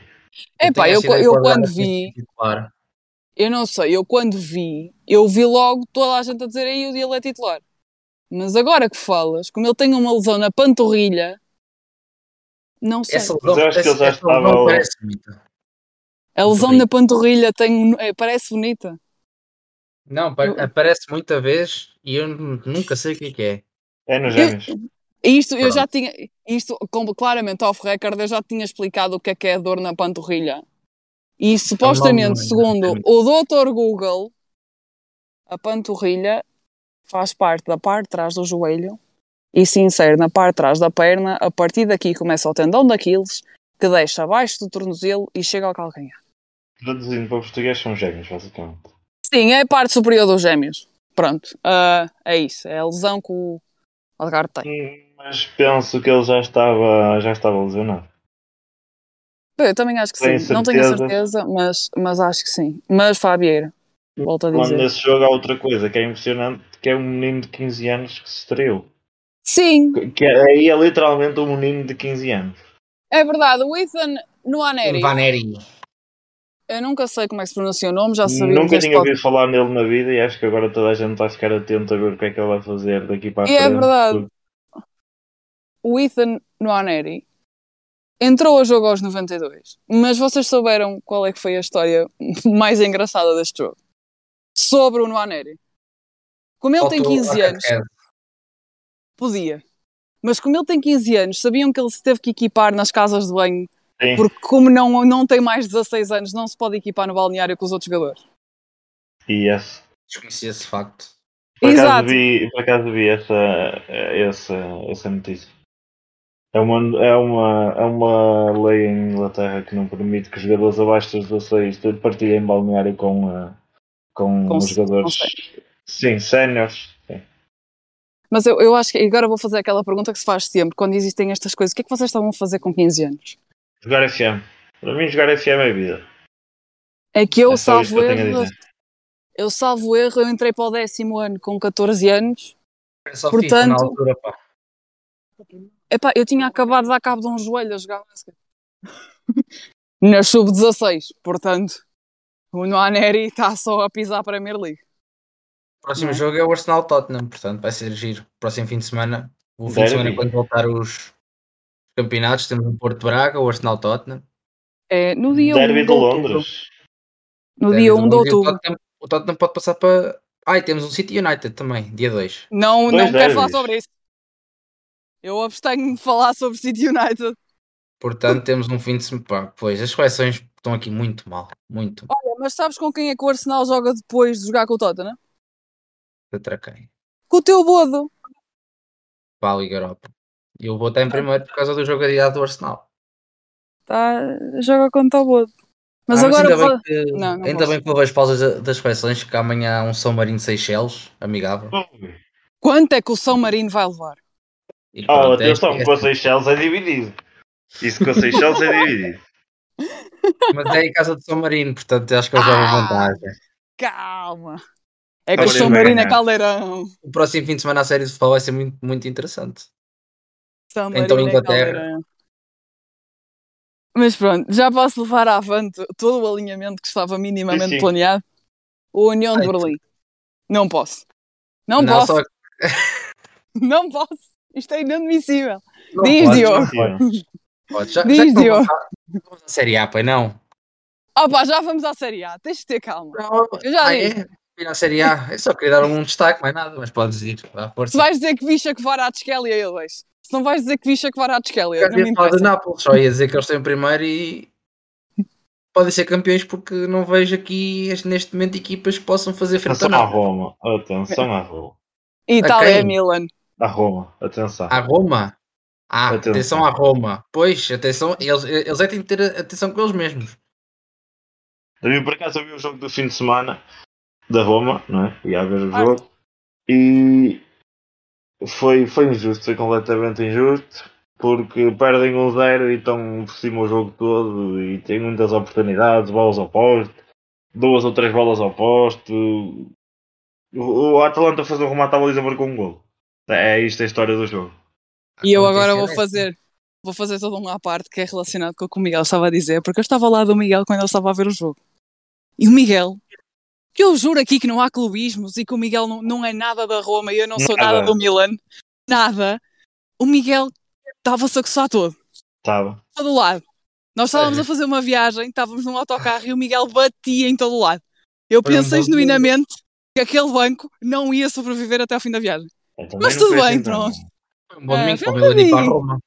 Epá, tenho eu, ideia eu o quando vi, titular. eu não sei, eu quando vi, eu vi logo toda a gente a dizer aí o dia ele é titular. Mas agora que falas, como ele tem uma lesão na panturrilha, não sei. Essa lesão eu acho que parece, ele já estava- parece bonita. A lesão na panturrilha tem, é, parece bonita. Não, Eu- aparece muita vez e eu nunca sei o que é que é. É nos Eu- gêmeos. Isto eu Pronto. já tinha, isto como claramente off record, eu já tinha explicado o que é que é dor na panturrilha. E supostamente, nome, segundo o Dr. Google, a panturrilha faz parte da parte de trás do joelho e se insere na parte de trás da perna. A partir daqui começa o tendão daqueles que deixa abaixo do tornozelo e chega ao calcanhar. Traduzindo para português, são gêmeos, basicamente. Sim, é a parte superior dos gêmeos. Pronto, ah, é isso. É a lesão que o Algarve tem. Hum, Mas penso que ele já estava, já estava lesionado. Eu também acho que Tenho sim. Não tenho a certeza. certeza, mas, mas acho que sim. Mas Fabieira, volto a Quando dizer. nesse jogo há outra coisa que é impressionante, que é um menino de 15 anos que se estreou. Sim, Que- é- aí é literalmente um menino de 15 anos. é verdade. O Ethan Nuaneri. Vaneri. Eu nunca sei como é que se pronuncia o nome, já sabia Nunca tinha ouvido falar nele na vida e acho que agora toda a gente vai ficar atento a ver o que é que ele vai fazer daqui para a E é frente. verdade. O Ethan Nwaneri entrou ao jogo aos 92, mas vocês souberam qual é que foi a história mais engraçada deste jogo? Sobre o Nwaneri. Como ele tem Faltou 15 a anos. Podia. Mas como ele tem 15 anos, sabiam que ele se teve que equipar nas casas de banho, Sim. porque como não, não tem mais de 16 anos, não se pode equipar no balneário com os outros jogadores. Yes. Desconhecia esse facto. Por acaso Exato. vi, por acaso vi essa, essa, essa notícia. É uma, é, uma, é uma lei em Inglaterra que não permite que jogadores abaixo dos 16 partilhem balneário com, uh, com, Com os jogadores. com Sim, séniores. Mas eu, eu acho que agora vou fazer aquela pergunta que se faz sempre quando existem estas coisas. O que é que vocês estavam a fazer com 15 anos? Jogar FM. Para mim, jogar FM é vida. É que eu, é salvo eu erro, dizer. eu salvo erro, eu entrei para o décimo ano com 14 anos. Era só Portanto- FIFA na altura, pá. Epá, eu tinha acabado de dar cabo de um joelho a jogar basquete. Na sub-16, portanto, o Noaneri está só a pisar para a Premier League. O próximo é? jogo é o Arsenal Tottenham, portanto vai ser giro. Próximo fim de semana. O fim de semana, quando voltar os campeonatos, temos o Porto Braga, o Arsenal Tottenham. É no dia 1 Derby de de outubro. Londres. No Derby dia do 1 de Londres e o outubro. Tottenham, o Tottenham pode passar para. Ai, temos um City United também, dia 2. Não, Dois não quero falar sobre isso. Eu abstenho de falar sobre City United. Portanto, temos um fim de semana. Pois, as seleções estão aqui muito mal. Muito mal. Olha, mas sabes com quem é que o Arsenal joga depois de jogar com o Tottenham? Atraquei. Com o teu bodo. Para a Liga Europa. E eu vou estar em primeiro por causa do jogo adiado do Arsenal. Tá, joga contra o bodo. Mas Ah, agora ainda, vou- bem que, Não, não ainda posso. bem que eu vejo pausas da- das seleções, que amanhã há um São Marino de Seychelles, amigável. quanto é que o São Marino vai levar? E Oh, atenção, é- com a Seychelles é dividido. Isso com a Seychelles é dividido. mas é em casa de São Marino, portanto acho que eles levam Ah! vantagem. Calma. É que o São Marino vai Marino é ganhar. caldeirão. O próximo fim de semana a série de futebol vai ser muito, muito interessante. São Então, é Inglaterra. caldeirão. Mas pronto, já posso levar à avante todo o alinhamento que estava minimamente Sim, sim. planeado. O União de Ai, Berlim. Não posso. Não, Não, posso. só- Não posso. Isto é inadmissível. não Diz, pode, Diogo. não pode. Já, Diz, já não Diogo. vamos à- Série A, pai, não. Ah pá, já vamos à Série A. Tens de ter calma. Eu já ah, disse. é? À Série A. Eu só queria dar um destaque, mais nada, mas podes ir. Vá, força. Se vais dizer que Vicha que Varatskhelia, eu deixo. Se não vais dizer que Vicha que Varatskhelia, não me ia falar do interessa. Nápoles, só ia dizer que eles estão em primeiro e podem ser campeões porque não vejo aqui neste momento equipas que possam fazer frente a Atenção à nada. Roma. Atenção à Roma. Itália é? Milan. À Roma. Atenção. A Roma? Ah, Atenção. atenção. à Roma. Pois, atenção, eles, eles é que têm que ter atenção com eles mesmos. Eu, por acaso, eu vi o jogo do fim de semana da Roma, não é? Ia ver o jogo. E foi, foi injusto, foi completamente injusto. Porque perdem um zero e estão por cima o jogo todo e têm muitas oportunidades, bolas ao poste, duas ou três bolas ao poste. O, Atalanta fez um remate à baliza marcou um gol. É isto a história do jogo. E eu agora vou fazer, vou fazer toda uma parte que é relacionado com o que o Miguel estava a dizer, porque eu estava lá do Miguel quando ele estava a ver o jogo. E o Miguel, que eu juro aqui que não há clubismos e que o Miguel não, não é nada da Roma e eu não sou nada, Nada. do Milan, nada. O Miguel estava-se a coçar todo, Estava. todo lado. Nós estávamos Sério? a fazer uma viagem, estávamos num autocarro e o Miguel batia em todo lado. Eu Foi um pensei bom genuinamente que aquele banco não ia sobreviver até ao fim da viagem. Mas tudo bem, assim tão pronto. um bom É, domingo foi para o um Milan e para a. Roma.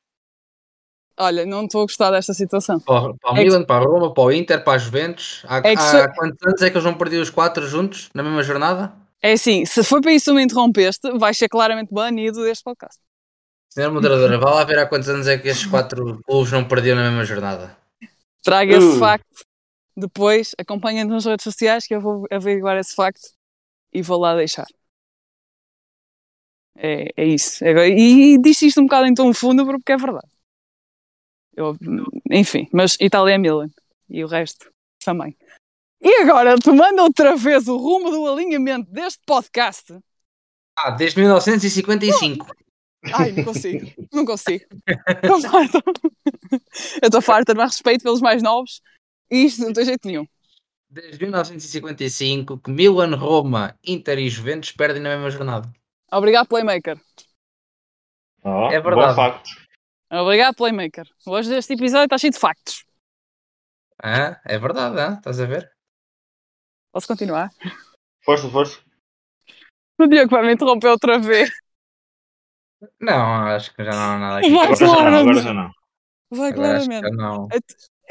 Olha, não estou a gostar desta situação. Para, para o É que- Milan, para a Roma, para o Inter, para a Juventus. Há, É que há se- quantos anos é que eles vão perder os quatro juntos na mesma jornada? É assim, se foi para isso que me interrompeste, vais ser claramente banido deste podcast. Senhora moderadora, vá lá ver há quantos anos é que estes quatro clubes não perdiam na mesma jornada. Traga esse Uh. facto depois, acompanha-nos nas redes sociais que eu vou averiguar esse facto e vou lá deixar. É, é isso. Agora- E, disse isto um bocado em tom fúnebre porque é verdade. Eu- enfim, mas Itália é Milan e o resto também. E agora, tomando outra vez o rumo do alinhamento deste podcast, Ah, desde 1955. Ai, não consigo. Não consigo. Estou farta. Eu estou farta, respeito pelos mais novos. E isto não tem jeito nenhum. Desde 1955 que Milan, Roma, Inter e Juventus perdem na mesma jornada. Obrigado, Playmaker. Oh, É Bom verdade. facto. Obrigado, Playmaker. Hoje este episódio está cheio de factos. Ah, é verdade, ah? estás a ver? Posso continuar? Força, força. O Diogo vai me interromper outra vez. Não, acho que já não há nada aqui. Vai, Agora já não, claramente. agora já não. Vai, claramente. não.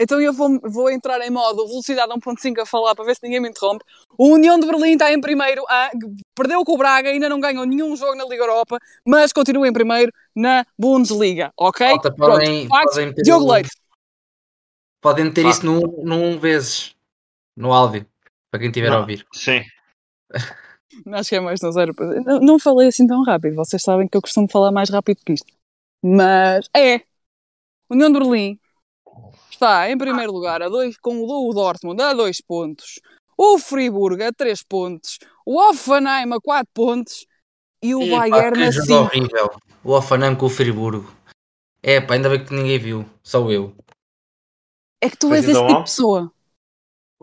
Então eu vou, vou entrar em modo velocidade 1.5 a falar para ver se ninguém me interrompe. O União de Berlim está em primeiro, ah, perdeu com o Braga, ainda não ganhou nenhum jogo na Liga Europa, mas continua em primeiro na Bundesliga, ok? Pronto, podem, factos, podem meter, Diogo Leite. podem meter isso num, num vezes no áudio para quem estiver a Não. ouvir. Sim. Acho que é mais no zero. Não, não falei assim tão rápido, vocês sabem que eu costumo falar mais rápido que isto. Mas é. União de Berlim está em primeiro lugar a dois, com o Dortmund a 2 pontos, o Friburgo a 3 pontos, o Hoffenheim a 4 pontos e o Epá, Bayern que a jogo 5. horrível. O Hoffenheim com o Friburgo. É pá, ainda bem que ninguém viu. Só eu. É que tu Foi és esse tipo de pessoa.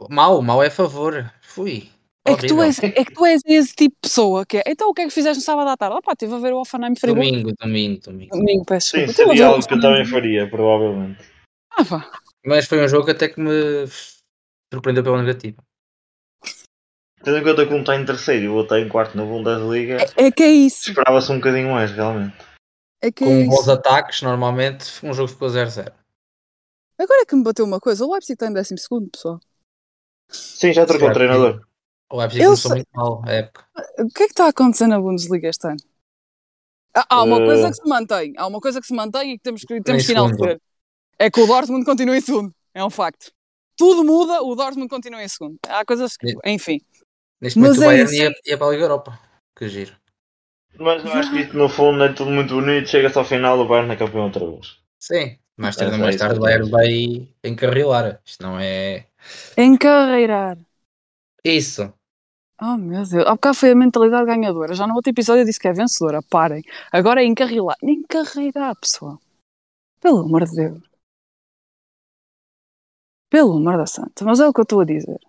Mal, mal é a favor. Fui. É que, tu és, é que tu és esse tipo de pessoa que é. Então o que é que fizeste no sábado à tarde? Ah pá, estive a ver o Hoffenheim Friburgo. Domingo, domingo, domingo. Domingo, peço Sim, seria algo que eu também faria, provavelmente. Ah, pá. Mas foi um jogo até que me surpreendeu pela negativa. Tendo em conta que um está em terceiro e o outro está em quarto na Bundesliga, É, é que é isso. esperava-se um bocadinho mais, realmente. É que é Com bons isso. ataques, normalmente, um jogo ficou 0-0. Agora é que me bateu uma coisa. O Leipzig está em 12 segundo, pessoal. Sim, já trocou o treinador. O Leipzig Eu começou sei- muito mal a época. O que é que está a acontecer na Bundesliga este ano? Há, uma Eh, coisa que se mantém. Há uma coisa que se mantém e que temos que, temos em que enaltecer. É que o Dortmund continua em segundo. É um facto. Tudo muda, o Dortmund continua em segundo. Há coisas que... Enfim. Neste momento Mas o é Bayern isso. ia, ia para a Liga Europa. Que giro. Mas eu acho que isto no fundo é tudo muito bonito. Chega-se ao final, o Bayern é campeão outra vez. Sim. Mais É, tarde ou é mais isso tarde o Bayern vai encarrilar. Isto não é... Encarreirar. Isso. Oh meu Deus. Há bocado foi a mentalidade ganhadora. Já no outro episódio eu disse que é vencedora. Parem. Agora é encarrilar. Encarreirar, pessoal. Pelo amor de Deus. Pelo amor da santa. Mas é o que eu estou a dizer.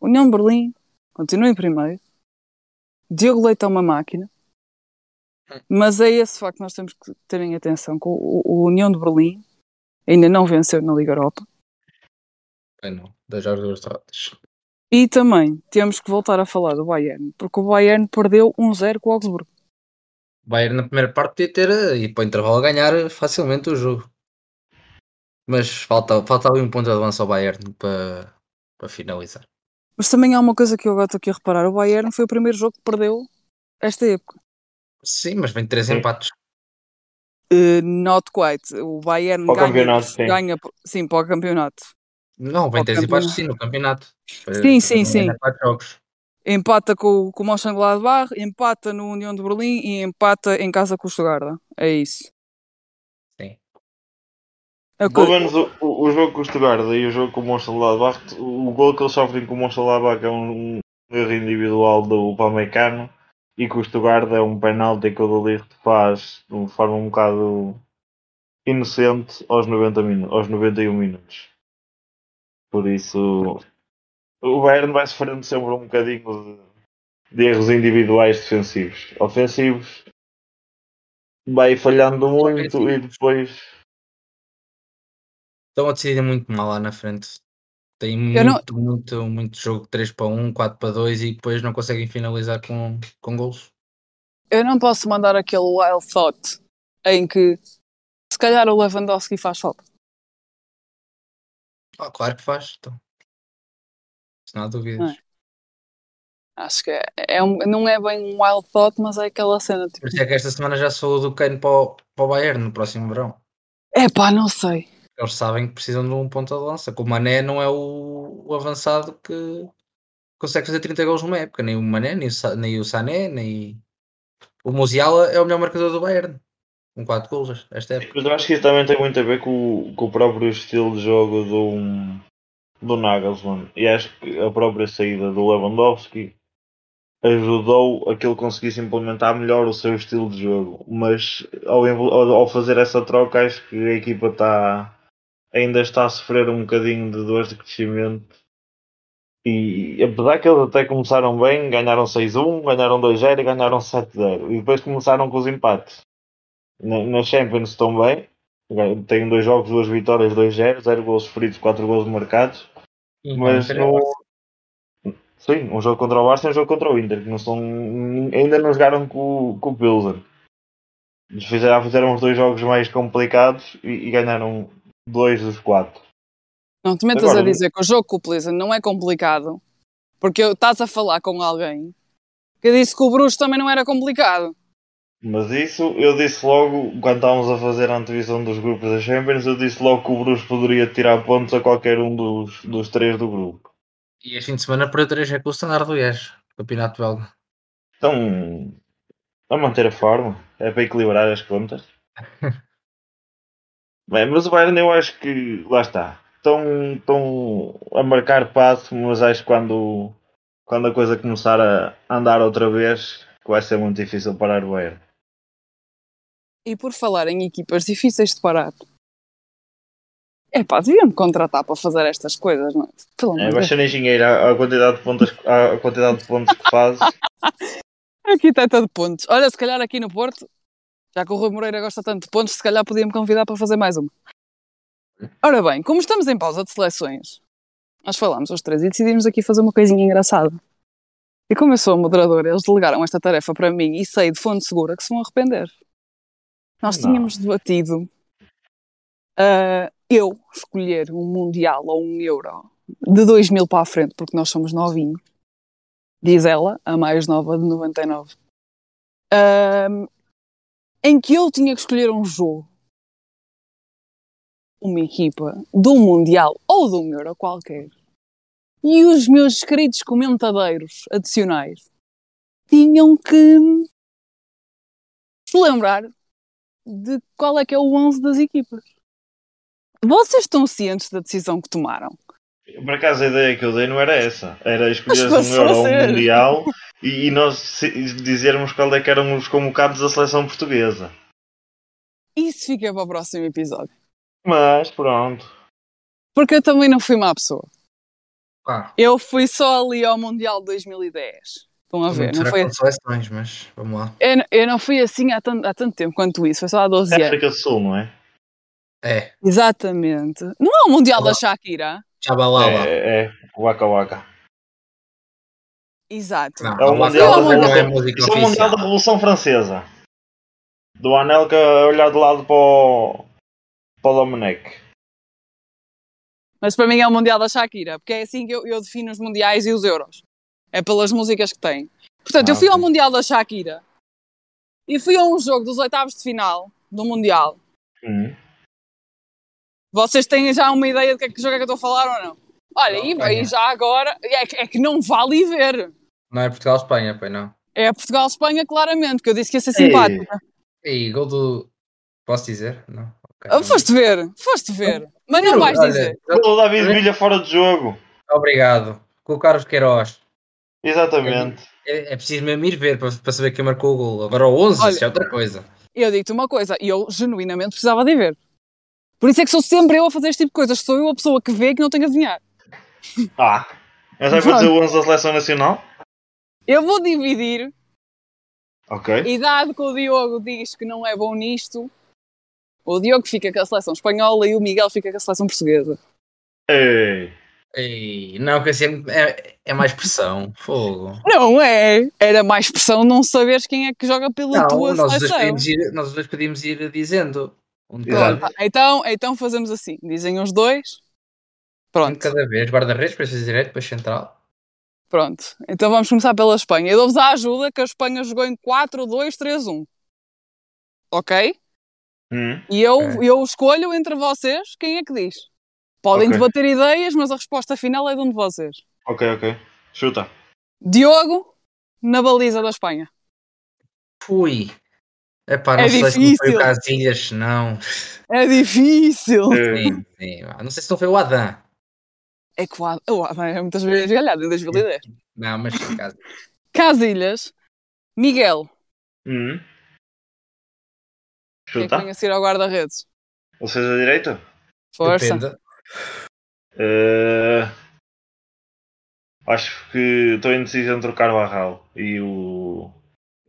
União de Berlim continua em primeiro. Diogo Leite é uma máquina. Mas é esse facto que nós temos que ter em atenção. Que o, o União de Berlim ainda não venceu na Liga Europa. Bem, não. Jogos, duas. E também temos que voltar a falar do Bayern. Porque o Bayern perdeu 1-0 com o Augsburgo. O Bayern na primeira parte podia ter eh, e para o intervalo ganhar facilmente o jogo. Mas falta, falta ali um ponto de avanço ao Bayern para, para finalizar. Mas também há uma coisa que eu agora estou aqui a reparar: o Bayern foi o primeiro jogo que perdeu esta época. Sim, mas vem três Sim. empates. Uh, not quite. O Bayern Para o ganha, campeonato, sim. ganha sim, para o campeonato. Não, vem três empates sim no campeonato. Sim, sim, sim. Empata com, o- com o Mönchengladbach, empata no União de Berlim e empata em casa com o Stuttgart. É isso. Sim. É Pelo menos o, o, o jogo com o Stuttgart e o jogo com o Mönchengladbach, o gol que eles sofrem com o Mönchengladbach é um, um erro individual do Pamecano e com o Stuttgart é um penalti que o Delirte faz de uma forma um bocado inocente aos, 90 minu aos 91 minutos. Por isso, o Bayern vai sofrendo sempre um bocadinho de, de erros individuais defensivos. Ofensivos, vai falhando muito e depois Estão a decidir muito mal lá na frente. Tem Eu não- muito, muito, muito jogo 3 para 1, 4 para 2 e depois não conseguem finalizar com, com gols. Eu não posso mandar aquele wild thought em que se calhar o Lewandowski faz falta. Ah, claro que faz. Então. Se não há dúvidas. É? Acho que é, é um- não é bem um wild thought, mas é aquela cena tipo. Por isso é que esta semana já falou do Kane para o, para o Bayern no próximo verão. É pá, não sei. Eles sabem que precisam de um ponta de lança. Que o Mané não é o, o avançado que consegue fazer 30 gols numa época. Nem o Mané, nem o, nem o Sané, nem o Musiala é o melhor marcador do Bayern. Com 4 gols esta época. Mas eu acho que isso também tem muito a ver com, com o próprio estilo de jogo do, do Nagelsmann. E acho que a própria saída do Lewandowski ajudou a que ele conseguisse implementar melhor o seu estilo de jogo. Mas ao- ao fazer essa troca, acho que a equipa está, ainda está a sofrer um bocadinho de dores de crescimento E apesar que eles até começaram bem, ganharam 6-1, ganharam 2-0 e ganharam 7-0. E depois começaram com os empates. Na, na Champions estão bem. Têm dois jogos, duas vitórias, 2-0, 0 gols sofridos, 4 gols marcados. Mas no... Sim, um jogo contra o Barça e um jogo contra o Inter, que não são... ainda não jogaram com, com o Pilsen. Fizeram, fizeram os dois jogos mais complicados e, e ganharam dois dos quatro. Não te metas Agora, a dizer que o jogo com o Pleasant não é complicado porque estás a falar com alguém que disse que o Bruxo também não era complicado. Mas isso eu disse logo, quando estávamos a fazer a antevisão dos grupos da Champions, eu disse logo que o Bruxo poderia tirar pontos a qualquer um dos, dos três do grupo. E este fim de semana para três é com o Standard Liège, campeonato belga. Então, a manter a forma, é para equilibrar as contas. Bem, mas o Bayern eu acho que, lá está, estão, estão a marcar passo, mas acho que quando, quando a coisa começar a andar outra vez, vai ser muito difícil parar o Bayern. E por falar em equipas difíceis de parar, é pá, deviam-me contratar para fazer estas coisas, não é? Pelo é, baixa a, quantidade de pontos, a quantidade de pontos que faz. Arquiteta de pontos. Olha, se calhar aqui no Porto, já que o Rui Moreira gosta tanto de pontos, se calhar podia-me convidar para fazer mais uma. Ora bem, como estamos em pausa de seleções, nós falámos os três e decidimos aqui fazer uma coisinha engraçada. E como eu sou a moderadora, eles delegaram esta tarefa para mim e sei de fonte segura que se vão arrepender. Nós Não. tínhamos debatido uh, eu escolher um Mundial ou um Euro de 2000 para a frente, porque nós somos novinhos, diz ela, a mais nova de 99, uh, em que eu tinha que escolher um jogo uma equipa de um Mundial ou de um Euro qualquer e os meus queridos comentadeiros adicionais tinham que se lembrar de qual é que é o 11 das equipas. Vocês estão cientes da decisão que tomaram? Por acaso a ideia que eu dei não era essa. Era escolher um Euro ou um Mundial e, e nós dizermos qual é que eram os convocados da seleção portuguesa. Isso fica para o próximo episódio. Mas pronto. Porque eu também não fui má pessoa. Ah. Eu fui só ali ao Mundial de 2010. Estão a ver? Não, foi com seleções, mas vamos lá. Eu, eu não fui assim há tanto, há tanto tempo quanto isso, foi só há 12 é anos. África do Sul, não é? É. Exatamente. Não é o Mundial Olá. da Shakira? Chabalala. É, é. Waka Waka. Exato. Não, é o Mundial, da, Revolução, é é o mundial da Revolução Francesa. Do Anelka a olhar de lado para o, para o Domenech. Mas para mim é o Mundial da Shakira, porque é assim que eu, eu defino os Mundiais e os Euros. É pelas músicas que tem. Portanto, ah, eu fui ao Mundial da Shakira e fui a um jogo dos oitavos de final do Mundial. Uhum. Vocês têm já uma ideia de que, é que jogo é que eu estou a falar ou não? Olha, não, e bem, já agora, é, é, que não vale ver. Não é Portugal-Espanha, pois não? É Portugal-Espanha, claramente, que eu disse que ia ser simpática. E gol do. Posso dizer? Não. Okay. Ah, foste ver, foste ver. Mas não vais dizer. O David Villa fora de jogo. Obrigado. Com o Carlos Queiroz. Exatamente. É, é preciso mesmo ir ver para, para saber quem marcou o gol. Agora o 11, Olha, isso é outra coisa. Eu digo-te uma coisa, e eu genuinamente precisava de ver. Por isso é que sou sempre eu a fazer este tipo de coisas. Sou eu a pessoa que vê que não tem a adivinhar. Ah, é só fazer o 11 da seleção nacional? Eu vou dividir. Ok. E dado que o Diogo diz que não é bom nisto, o Diogo fica com a seleção espanhola e o Miguel fica com a seleção portuguesa. Ei. Ei, não, que assim é, é mais pressão, fogo. Não é, era mais pressão não saberes quem é que joga pela não, tua nós seleção. Dois ir, nós dois podíamos ir dizendo. Um então, então fazemos assim: dizem os dois. Pronto. Um cada vez, guarda-redes, para direito, depois central. Pronto, então vamos começar pela Espanha. Eu dou-vos a ajuda que a Espanha jogou em 4-2-3-1. Ok? Hum, e eu, okay. eu escolho entre vocês quem é que diz. Podem okay. debater ideias, mas a resposta final é de um de vocês. Ok, ok. Chuta. Diogo, na baliza da Espanha. Fui. Epá, não é sei difícil. se não foi o Casilhas, não. É difícil. É. Sim, sim. Não sei se não foi o Adam. É que o Adam, o Adam é muitas vezes galhado em 2010. Não, mas Casilhas. Casilhas. Miguel. Hum. Chuta. Quem é que seguir ao guarda-redes? Ou seja, direito? Força. Uh... Acho que estou indeciso entre o Carvajal e o,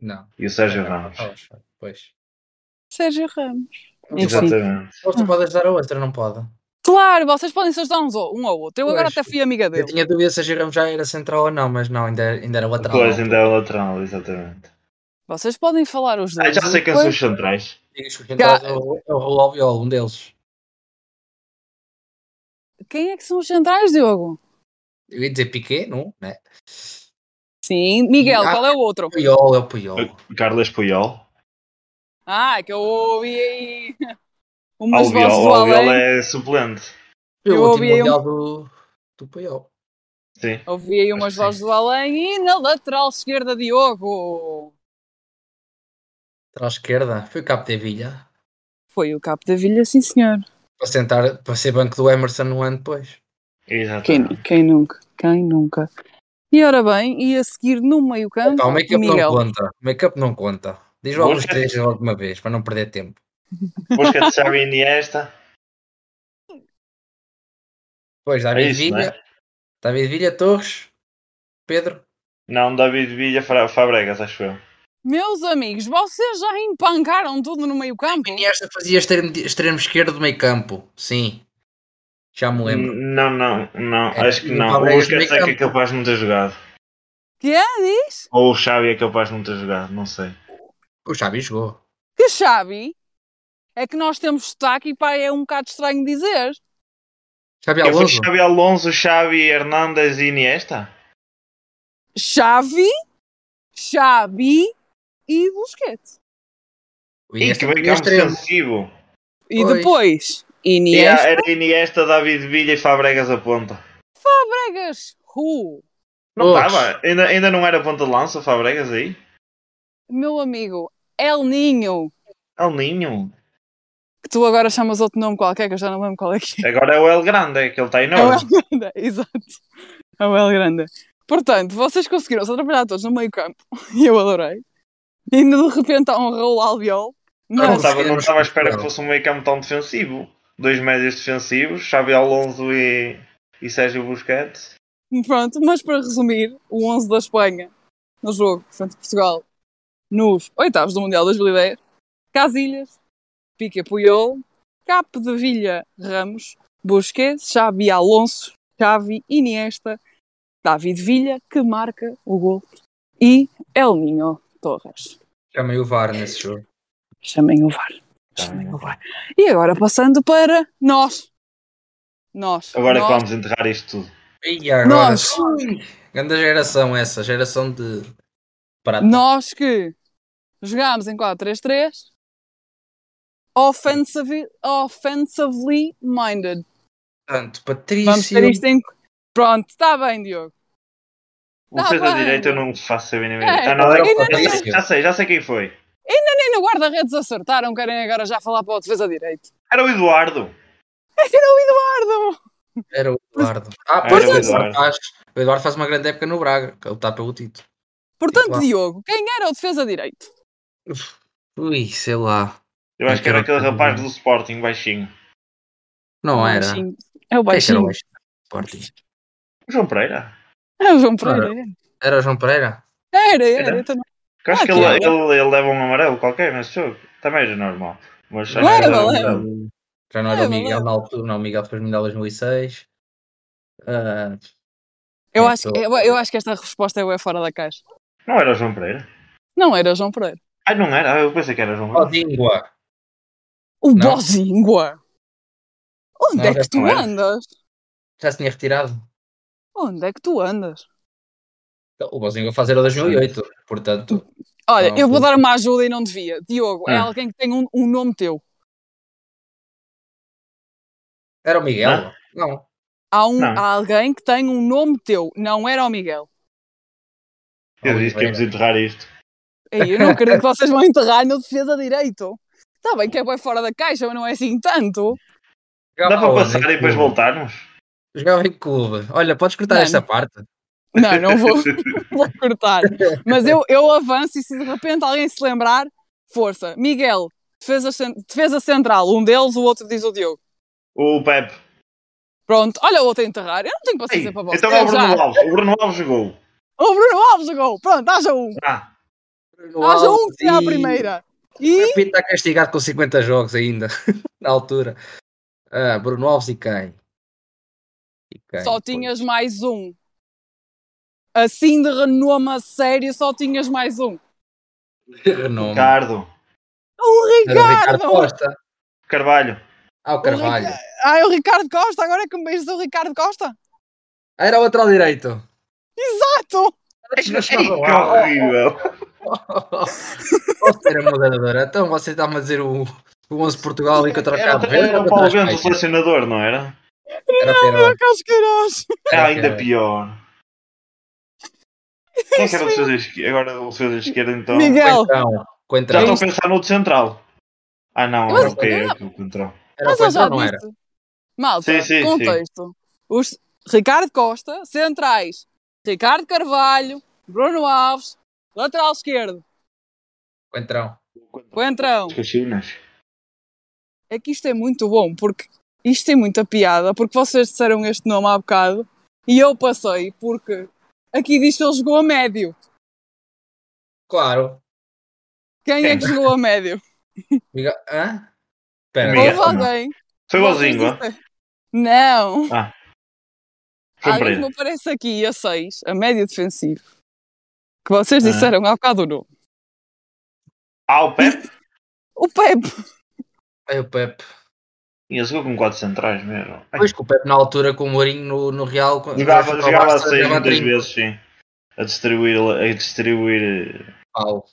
Não. e o Sérgio Ramos. Pois. Sérgio Ramos. Enfim. Exatamente. Você pode ajudar a outra, não pode? Claro, vocês podem se ajudar uns ao- um ao outro. Eu agora Pois. até fui amiga Eu dele. tinha dúvida se a Giramos já era central ou não, mas não, ainda, ainda era lateral. Pois, ainda é o lateral, exatamente. Vocês podem falar os Ah, dois. já sei quem são os centrais. Que é o, é o um deles. Quem é que são os centrais, Diogo? Eu ia dizer Piquet, não? Né? Sim, Miguel, Ah. qual é o outro? Puyol, é o Puyol. Carlos Puyol. Ah, é que eu ouvi aí umas vozes Albiol, do Albiol além. é suplente. Eu Eu o último ouvi aí um- do, do Puyol. Sim. Ouvi aí umas vozes do além e na lateral esquerda, Diogo. Lateral esquerda, foi o Cabo de Vilha. Foi o Capo da Vilha, sim senhor. Para, sentar, para ser banco do Emerson no ano depois. Quem, Exatamente. quem nunca? Quem nunca? E ora bem, e a seguir no meio campo, Pá, o make-up não conta. O make-up não conta. Diz logo os três logo de uma vez, para não perder tempo. Busca de Xavi e Iniesta. Depois, É David isso, Villa. é? David Villa, Torres, Pedro. Não, David Villa Fabregas, acho eu. Meus amigos, vocês já empancaram tudo no meio campo? Iniesta fazia extremo, extremo esquerdo do meio campo. Sim. Já me lembro. Não, não, não, É, acho que não. O Busquets é que é capaz de não ter jogado. Que é, diz? Ou o Xavi é capaz de não ter jogado, não sei. O Xavi jogou. Que Xavi? É que nós temos sotaque e pá, é um bocado estranho dizer. Xavi Alonso. Xavi Alonso, Xavi Hernandes e Iniesta? Xavi, Xabi e Busquets. O Ih, Iniesta que bem extremo. defensivo. E Pois. depois, Iniesta, era Iniesta, David Villa e Fabregas a ponta. Fabregas, Ru. Não estava? Ainda, ainda não era ponta de lança Fabregas aí? Meu amigo, El Ninho. El Ninho. Tu agora chamas outro nome qualquer, que eu já não lembro qual é que é. Agora é o El Grande, é que ele está É o enorme. El Grande, exato. É o El Grande. Portanto, vocês conseguiram se atrapalhar todos no meio campo. E eu adorei. E ainda de repente há um Raul Albiol. Não Mas, estava não estava à espera que fosse um meio campo tão defensivo. Dois médios defensivos, Xavi Alonso e, e Sérgio Busquets. pronto, mas para resumir, o 11 da Espanha no jogo frente a Portugal nos oitavos do Mundial 2010, Casilhas, Pique Puyol, Capo de Vilha Ramos, Busquets, Xavi Alonso, Xavi Iniesta, David Villa, que marca o gol, e El Ninho Torres. Chamei o VAR nesse jogo. Chamem o VAR. Chamem o VAR. E agora passando para nós. Nós. Agora é que nós, vamos enterrar isto tudo. E agora? Nós. Grande geração essa, geração de prata. nós que jogámos em 4-3-3, offensive, offensively minded. Portanto, Patrício. Vamos ter isto em. Pronto, está bem, Diogo. O Tá defesa bem. direita eu não faço saber nem É. Ah, não, ainda é- não- já, sei, já sei, quem foi. Nem no guarda-redes acertaram, querem agora já falar para o defesa direito. Era o Eduardo. Esse era o Eduardo! Era o Eduardo. Ah, pois o o Eduardo. Faz. O Eduardo faz uma grande época no Braga, que ele está pelo título. Portanto. Diogo, quem era o defesa direito? Ui, sei lá. Eu acho que era aquele rapaz do Sporting, baixinho. Não era. Baixinho. É o é que era o baixinho. baixinho Sporting? O João Pereira. É o João Pereira. Era o João Pereira? Era, era. Era? então não- eu acho Ah, que que ele, é? ele, ele leva um amarelo qualquer nesse jogo. Também era normal. Mas que Leva, era leva. Já não era o Leva, Miguel leva. na altura, não. O Miguel depois Mundial 2006. Ah, Eu, É, acho, eu, eu acho que esta resposta é fora da caixa. Não era o João Pereira. Não era o João Pereira. Ai, não era. Eu pensei que era o João Pereira. Odíngua. O Não. Bozingua! Onde Não, é que tu andas? Já se tinha retirado. Onde é que tu andas? O Bozinho fazer o 2008. Portanto, Olha, Não, eu vou dar uma ajuda e não devia. Diogo, é Ah. alguém que tem um, um nome teu. era o Miguel? Não. Há, um, Não. há alguém que tem um nome teu. Não era o Miguel. Eu disse que íamos enterrar isto. Ei, eu não acredito que vocês vão enterrar no defesa direito. Está bem que é bem fora da caixa, mas não é assim tanto. Dá para passar e depois voltarmos? Jogava em clube. Olha, podes cortar Não, esta parte. Não, não vou, vou cortar. Mas eu, eu avanço e se de repente alguém se lembrar, força. Miguel, defesa, defesa central. Um deles, o outro diz o Diogo. O Pepe. Pronto, olha o outro a enterrar. Eu não tenho paciência Ei, para vocês. então é o já. Bruno Alves. O Bruno Alves jogou. O Bruno Alves jogou. Pronto, haja um. Ah, Haja um que seja a primeira. E O Pinto está castigado com 50 jogos ainda, na altura. Ah, Bruno Alves e quem? E quem? só tinhas mais um. Assim de renome a sério, só tinhas mais um. Renome. Ricardo. O o Ricardo Ricardo! Costa. Carvalho. Ah, o Carvalho. Rica- Ai, o Ricardo Costa, agora é que me beijas o Ricardo Costa. Ah, era o lateral direito. Exato! Ei, que horrível. Posso ser a moderadora? Então você está-me a dizer o, o 11 Portugal e contra Era, Cabo Verde? era o Paulo Bento, o selecionador, não era? Era Perotti. Casqueiros! É Era ainda Perotti. pior. Quem é que era o defesa esquerda? Agora o defesa esquerda então. Miguel, Coentrão. Já estou a pensar no outro central. Ah não, Mas- era o que é o control. Era o mas eu já Coentrão, não era? disse. Malta, Sim, sim, contexto. Os Ricardo Costa, centrais. Ricardo Carvalho, Bruno Alves, lateral esquerdo. Coentrão. Coentrão. É que isto é muito bom, porque isto tem muita piada, porque vocês disseram este nome há bocado e eu passei, porque aqui diz que ele jogou a médio. Claro. Quem é que jogou a médio? Miguel... Hã? Espera. Miguel. Houve alguém. Foi disseram- Não. Foi Alguém que me aparece aqui a 6, a médio defensivo. Que vocês Ah. disseram há bocado o nome. Ah, o Pep? O Pepe. Aí o Pepe. E ele jogou com quatro centrais mesmo. Ai, Pois que o Pepe na altura com o Mourinho no, no Real. Jogava, jogava a jogava muitas 30. vezes, sim. A distribuir, a distribuir. Pau.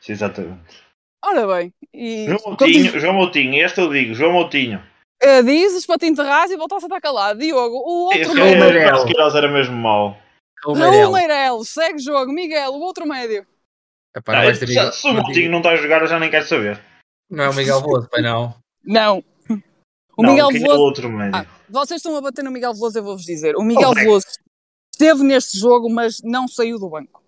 Sim, exatamente. Ora bem. E João continu- Moutinho, João Moutinho, este eu digo, João Moutinho. Eh, dizes para te enterrar e voltasse a estar calado. Diogo, o Esse outro médio. Meirelles. é, o Queiroz era mesmo mau. O Raul Meirelles. Meireles, segue jogo. Miguel, o outro médio. Epá, não, ter se, Miguel- se o Moutinho não está a jogar, eu já nem quero saber. não é o Miguel Veloso, pai não. Não. O não, Miguel quem é o Veloso. outro médio? Ah, vocês estão a bater no Miguel Veloso, eu vou-vos dizer. O Miguel Oh, Deco. Veloso esteve neste jogo, mas não saiu do banco.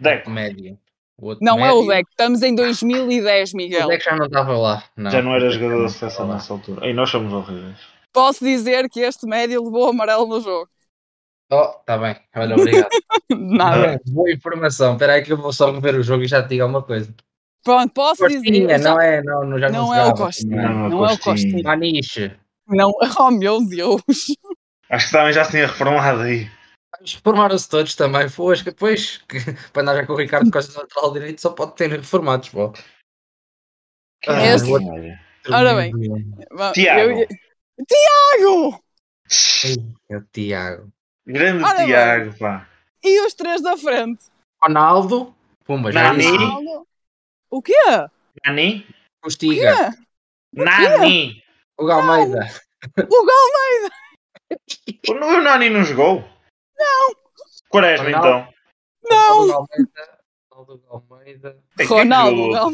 Deco, Médio. O outro Não é o médio. Deco. Estamos em 2010, O Miguel. Deco já não estava lá. Não. já não era O jogador da seleção nessa altura. Ei, nós somos horríveis. Posso dizer que este médio levou amarelo no jogo. Oh, tá bem. Olha, obrigado. Nada. Ah, boa informação. Espera aí que eu vou só rever o jogo e já te digo alguma coisa. Pronto, posso Costinha, dizer. já- não é? Não, não, já não, Não é o Costinha. não é? Não, Não é o Costinha. Maniche. Não, oh meu Deus. Acho que também já se tinha reformado aí. Reformaram-se todos também. Foi, que depois, que, para andar já com o Ricardo Costa no lateral direito, só pode ter reformados. Pô. Ah, é médio? Ora bem. Tiago. eu ia- Tiago! É o Tiago. Grande Ora bem. Tiago, pá. E os três da frente? Ronaldo. Pumba, já Nani. Ronaldo. O quê? Nani? Quê? Nani! O Galmeida. O Gal... O Nani não jogou? Não. Quaresma, então. Não! Ronaldo Galmeida. Ronaldo Galmeida. Gal...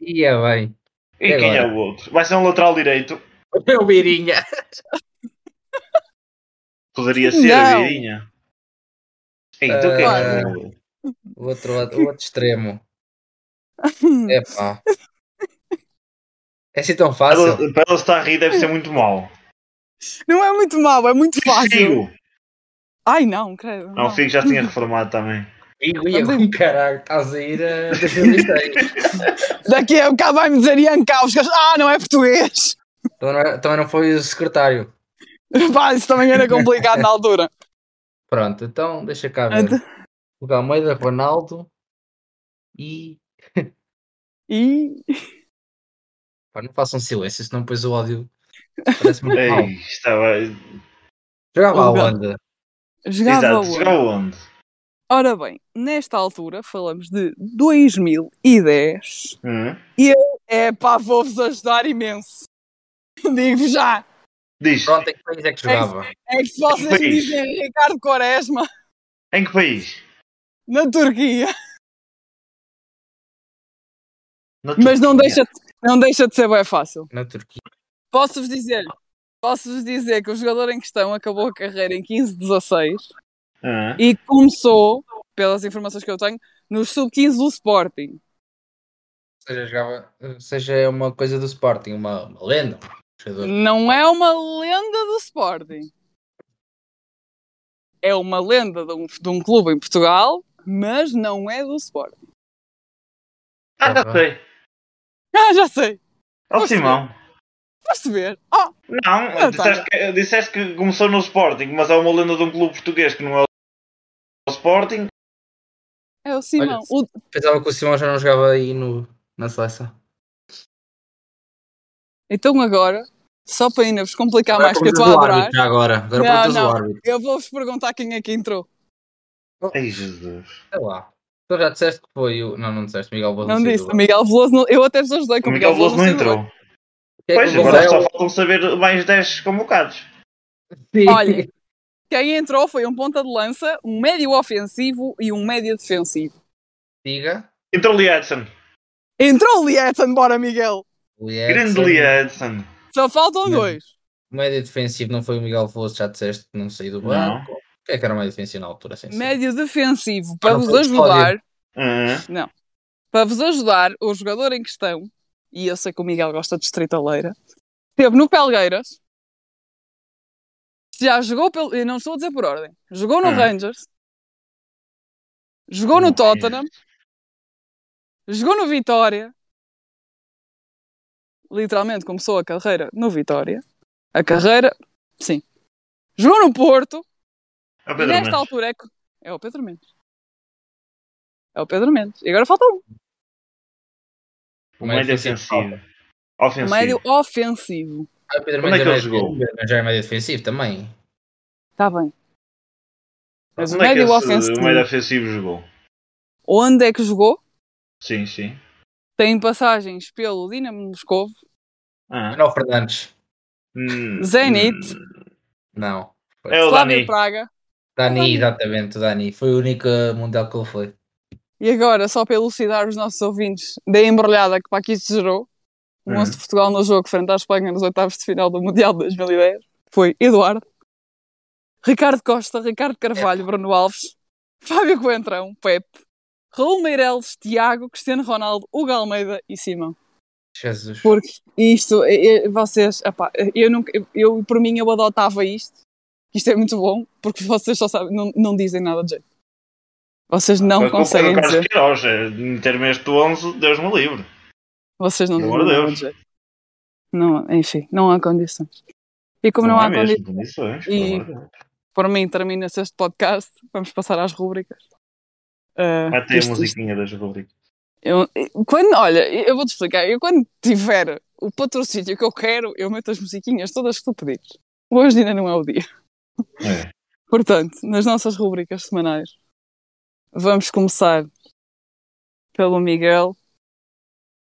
Ia bem. E E quem é o outro? Vai ser um lateral direito. O Birinha. Poderia ser Não. a Virinha. Ei, Então quem é que? O outro, lado- o outro extremo. Epá. É assim tão fácil. Para para ele estar a rir deve ser muito mau. Não é muito mau, é muito fácil. Figo. Ai não, credo. Não, Não. o Figo já tinha reformado também. Figo ia com caralho. Estás a ir a 2006. Daqui a bocado vai-me dizer Ian Caos. Ah, não é português. também, não também não foi o secretário. Pá, isso também era complicado na altura. Pronto, então deixa cá ver. Então- O Galmeida, Ronaldo e. E Pá, não façam silêncio, senão depois o ódio parece muito mal. Ei, estava. Jogava aonde? jogava Exato, onde? jogava onde? Ora bem, nesta altura falamos de 2010. Hum? É pá, vou-vos ajudar imenso. Digo já. Diz, Pronto, em que país é que jogava? É que se vocês dizem Ricardo Quaresma em que país? na Turquia, Na mas não Turquia. deixa, não deixa de ser bem fácil. Na Turquia. Posso-vos dizer, posso-vos dizer que o jogador em questão acabou a carreira em 15-16 Hum? e começou, pelas informações que eu tenho, no sub-15 do Sporting. Ou seja, jogava, seja uma coisa do Sporting, uma, uma lenda. Não é uma lenda do Sporting. É uma lenda de um, de um clube em Portugal, mas não é do Sporting. Ah, já sei. Ah, já sei. É o Simão. Foste ver. Oh, Não, Ah, disseste que, disseste que começou no Sporting, mas é uma lenda de um clube português que não é o Sporting. é o Simão. O- Pensava que o Simão já não jogava aí no, na seleção. Então agora, só para ainda vos complicar Agora mais, que eu estou a do adorar, agora. Agora Não, não. árbitro. eu vou-vos perguntar quem é que entrou. Ai, Jesus. Sei lá. Tu já disseste que foi o. Não, não disseste Miguel Barroso. Não disse. O Miguel Veloso, não- eu até vos ajudei com O Miguel Veloso não entrou. é Pois, agora só faltam saber mais 10 convocados. Olha, quem entrou foi um ponta de lança, um médio ofensivo e um médio defensivo. Diga. Entrou Lee Edson. Entrou o Lietzen, bora Miguel! Grande Lee Edson. Só faltam Não. dois. Médio defensivo não foi o Miguel Veloso, já disseste que não saiu do Não. banco. Quem é que era o médio defensivo na altura? Ser? Médio defensivo, para não vos ajudar, Uhum. para vos ajudar, o jogador em questão, e eu sei que o Miguel gosta de estreitaleira, esteve no Pelgueiras, já jogou pelo. Eu não estou a dizer por ordem. Jogou no Hum. Rangers, jogou no. Tottenham, jogou no Vitória. Literalmente começou a carreira no Vitória. A carreira, sim. Jogou no Porto. É o E nesta Mendes. altura é, que- é o Pedro Mendes. É o Pedro Mendes. E agora falta um. O médio defensivo. Ofensivo. Médio ofensivo. Ah, o Pedro Onde é Mendes que ele médio jogou? mas já é médio defensivo também. Está bem. Mas o é que médio esse- ofensivo. o médio ofensivo jogou? Onde é que jogou? Sim, sim. Tem passagens pelo Dinamo Moscovo, Ah. Manuel Fernandes. Hum, Zenit. hum. Não. É o Slavia Dani. Praga. Dani, Dani. exatamente, o Dani. Foi o único mundial que ele foi. E agora, só para elucidar os nossos ouvintes da embrulhada que para aqui se gerou, o Hum. 11 de Portugal no jogo frente à Espanha nos oitavos de final do Mundial de 2010 foi Eduardo, Ricardo Costa, Ricardo Carvalho, Bruno Alves, Fábio Coentrão, Pepe, Raul Meireles, Tiago, Cristiano Ronaldo, Hugo Almeida e Simão. Jesus. Porque isto, vocês, epá, eu, nunca, eu, por mim, eu adotava isto. Isto é muito bom, porque vocês só sabem, não, não dizem nada de jeito. Vocês não culpa conseguem dizer. Queiroz. é, Meter-me este 11, Deus me livre. Vocês não dizem de nada de jeito. Não, enfim, não há condições. E como não, não há há mesmo condições, condições. E- de por mim termina-se este podcast, vamos passar às rubricas. Ah, Até a isto- isto- musiquinha das rubricas. eu- quando, olha, eu vou-te explicar. Eu quando tiver o patrocínio que eu quero, eu meto as musiquinhas todas que tu pedires. Hoje ainda não é o dia. É. Portanto, nas nossas rubricas semanais, vamos começar pelo Miguel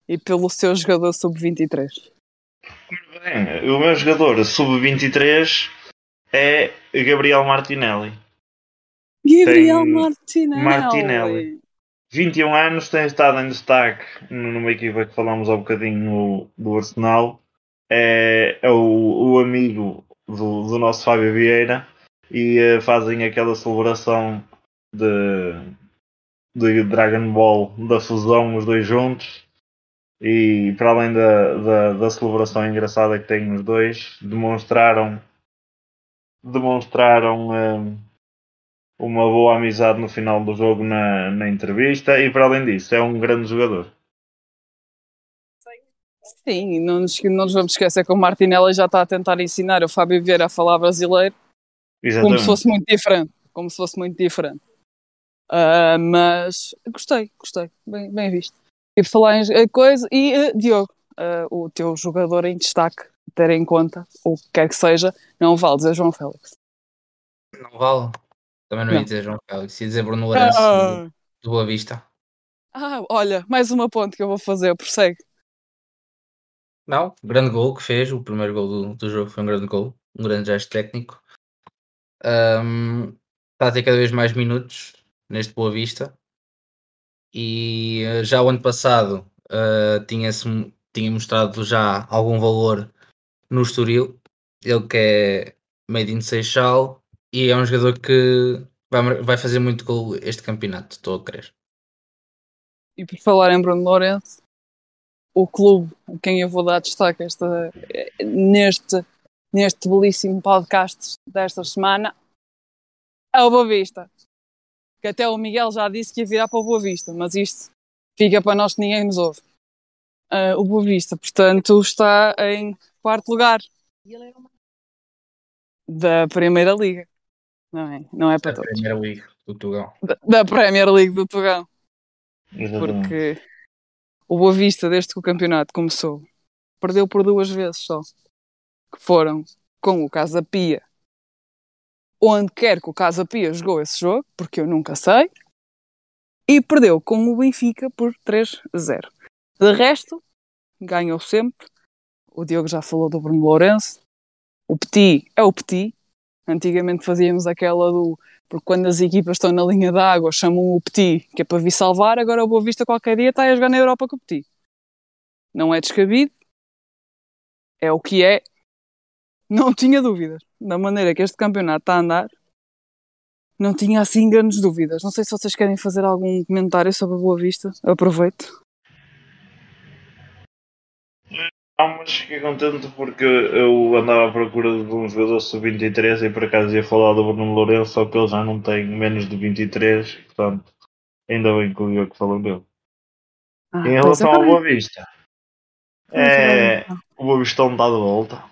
e pelo seu jogador sub-23. Bem, o meu jogador sub-23 é Gabriel Martinelli. Gabriel Martinelli. Martinelli. 21 anos, tem estado em destaque numa equipa que falámos há bocadinho no- do Arsenal. É, é o, o amigo do, do nosso Fábio Vieira e eh, fazem aquela celebração de, de Dragon Ball da fusão, os dois juntos. E para além da, da, da celebração engraçada que têm os dois, demonstraram demonstraram eh, uma boa amizade no final do jogo na, na entrevista e para além disso é um grande jogador. Sim, não nos, não nos vamos esquecer que o Martinelli já está a tentar ensinar o Fábio Vieira a falar brasileiro como Exatamente. se fosse muito diferente. Como se fosse muito diferente. Ah, mas gostei, gostei. Bem, bem visto. E por falar em coisa. E eh, Diogo, ah, o teu jogador em destaque, ter em conta, o que quer que seja, não vale dizer João Félix. Não vale. Também não, Não. ia dizer João Félix. Ia dizer Bruno Lourenço Ah, do, Boa Vista. ah, olha, mais uma ponte que eu vou fazer, prossegue. Não, grande gol que fez. O primeiro gol do, do jogo foi um grande gol. Um grande gesto técnico. Ahm, está a ter cada vez mais minutos neste Boa Vista. E eh, já o ano passado eh, tinha-se tinha mostrado já algum valor no Estoril. Ele que é made in Seixal e é um jogador que vai, vai fazer muito gol este campeonato, estou a crer. E por falar em Bruno Lourenço, o clube a quem eu vou dar destaque esta, neste, neste belíssimo podcast desta semana é o Boa Vista. Que até o Miguel já disse que ia virar para o Boa Vista, mas isto fica para nós que ninguém nos ouve. Uh, o Boa Vista, portanto, está em quarto lugar da Primeira Liga. Não é, não é para Da todos. Primeira League do Tugão. Da, da Premier League do Tugão. Exatamente. Porque o Boa Vista, desde que o campeonato começou, perdeu por duas vezes só. Que foram com o Casa Pia. Onde quer que o Casa Pia jogou esse jogo, porque eu nunca sei. E perdeu com o Benfica por 3 a 0. De resto, ganhou sempre. O Diogo já falou do Bruno Lourenço. O Petit é o Petit. Antigamente fazíamos aquela do. Porque quando as equipas estão na linha d'água chamam o Petit, que é para vir salvar. Agora o Boa Vista qualquer dia está a jogar na Europa com o Petit. Não é descabido. É o que é. Não tinha dúvidas. Da maneira que este campeonato está a andar, não tinha assim grandes dúvidas. Não sei se vocês querem fazer algum comentário sobre a Boa Vista. Aproveito. Não, mas fiquei contente porque eu andava à procura de um jogador sub-23 e por acaso ia falar do Bruno Lourenço, só que ele já não tem menos de 23, portanto, ainda bem que o Diogo falou dele. Ah, Em relação ao Boa Vista, é, o Boa Vista não está de volta.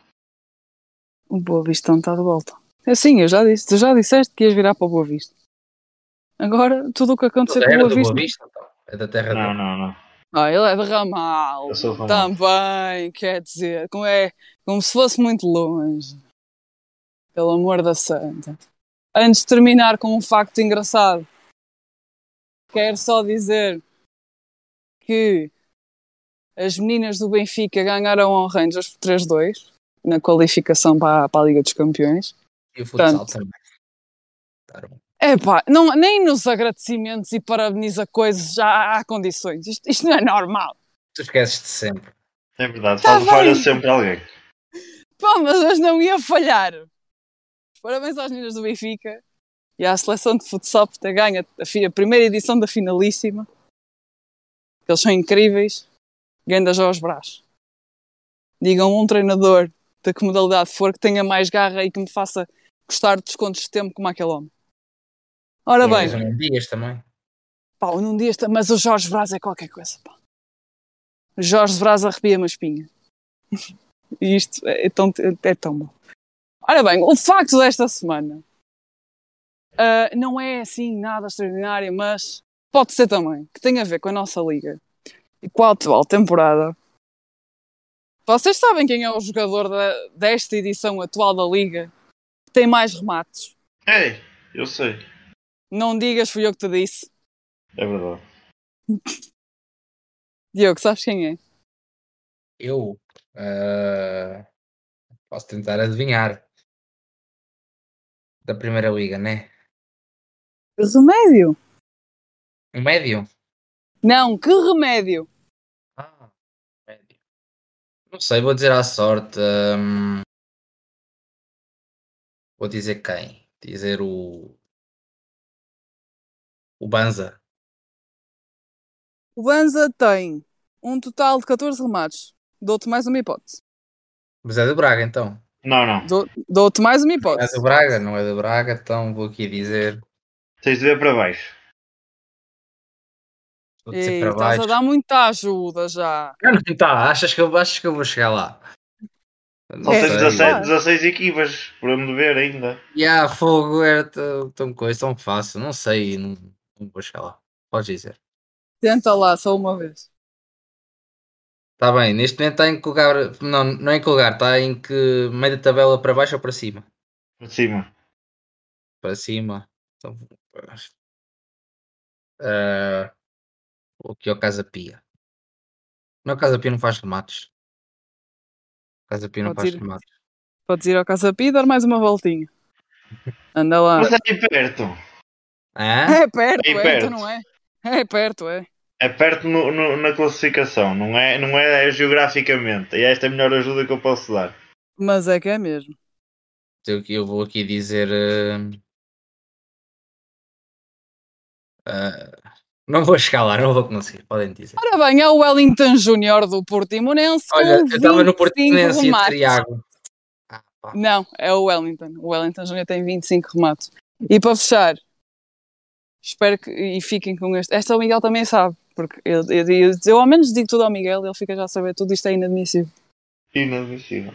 O Boa Vista não está de volta. É sim, eu já disse. Tu já disseste que ias virar para o Boa Vista. Agora, tudo o que acontecer com o Boa do Vista. Boa Vista, então. É da terra Não, dele. não, não. Ah, ele é de Ramal. Eu sou de Ramal. Também, quer dizer, como, é, como se fosse muito longe. Pelo amor da santa. Antes de terminar com um facto engraçado, quero só dizer que as meninas do Benfica ganharam ao Rangers por 3-2 na qualificação para, a- para a Liga dos Campeões. E o futsal Portanto. também. Claro. Epá, não, nem nos agradecimentos e parabeniza coisas já há condições. Isto, isto não é normal. Tu esqueces-te sempre. É verdade, Tá só falha sempre alguém. Pá, mas hoje não ia falhar. Parabéns às meninas do Benfica e à seleção de futsal por ter ganho a, a primeira edição da finalíssima. Eles são incríveis. Ganda Jorge Brás. Digam um treinador de que modalidade for que tenha mais garra e que me faça gostar de descontos de tempo como aquele homem. Ora bem, Mas não dias também. pá, num dia está, mas o Jorge Brás é qualquer coisa. Pá. O Jorge Brás arrepia-me a espinha. E isto é tão, é tão bom. Ora bem, o facto desta semana ah, não é assim nada extraordinário, mas pode ser também, que tem a ver com a nossa liga e com a atual temporada. Vocês sabem quem é o jogador da- desta edição atual da liga que tem mais remates? Ei, eu sei. Não digas, fui eu que te disse. É verdade. Diogo, sabes quem é? Eu ah, posso tentar adivinhar. Da primeira liga, né? Remédio? Um médio? Não, que remédio? Ah, médio. Não sei, vou dizer à sorte. hum, vou dizer quem? Dizer o. O Banza. O Banza tem um total de 14 remates. Dou-te mais uma hipótese. Mas é do Braga então. Não, não. Dou- Dou-te mais uma É hipótese. do Braga? Não é do Braga, então vou aqui dizer. Tens de ver para baixo. Vou dizer Ei, para estás baixo. a dar muita ajuda já. Ah, não tá, achas que, eu, achas que eu vou chegar lá? Não Só É, tens sei. 17, claro. 16 equipas, por me ver ainda. E a fogo era tão, tão coisa, tão fácil. Não sei, não, não vou chegar lá. Podes dizer. Tenta lá, só uma vez. Está bem, neste momento está em que lugar. Não, não é em que lugar, está em que meio da tabela para baixo ou para cima? Para cima. Para cima. Então, uh, vou aqui ao Casa Pia. Não, Casa Pia não faz remates. Casa Pia não Pode faz ir. remates. Podes ir ao Casa Pi e dar mais uma voltinha. Anda lá. Mas é perto. Hã? É perto, Aí é, perto. então não é? É perto, é. É perto no- no- na classificação, não é, não é geograficamente. E esta é a melhor ajuda que eu posso dar. Mas é que é mesmo. Eu, eu vou aqui dizer. uh, uh, Não vou chegar lá, não vou conseguir, podem dizer. Ora bem, é o Wellington Júnior do Portimonense Olha, com eu estava no 25 Portimonense e. Triago. Ah. Não, é o Wellington. O Wellington Júnior tem 25 remates. E para fechar, espero que e fiquem com este. Esta o Miguel também sabe, porque eu, eu, eu, eu ao menos digo tudo ao Miguel, ele fica já a saber tudo, isto é inadmissível. Inadmissível.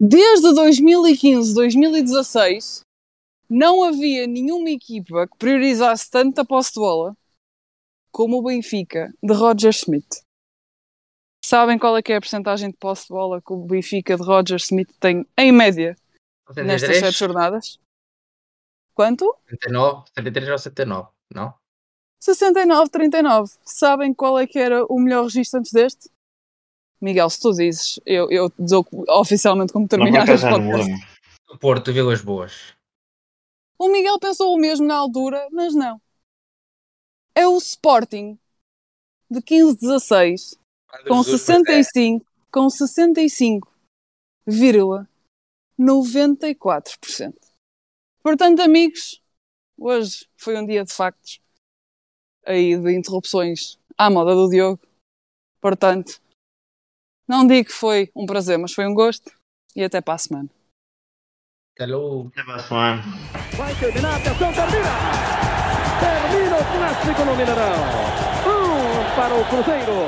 Desde 2015, 2016, não havia nenhuma equipa que priorizasse tanto a posse de bola como o Benfica, de Roger Smith. Sabem qual é que é a porcentagem de posse de bola que o Benfica de Roger Smith tem em média nestas 73, sete jornadas? Quanto? 79, 73 ou 79, não? 69-39. Sabem qual é que era o melhor registro antes deste? Miguel, se tu dizes, eu, eu dou oficialmente como terminar este podcast. Porto, Vilas Boas. O Miguel pensou o mesmo na altura, mas não. É o Sporting de 15-16 com 65, com 65,94%. Portanto, amigos, hoje foi um dia de factos aí de interrupções à moda do Diogo. Portanto, não digo que foi um prazer, mas foi um gosto e até para a semana. Hello. Até para a semana. Vai terminar, atenção, termina! Termina o clássico no Mineirão. Um para o Cruzeiro,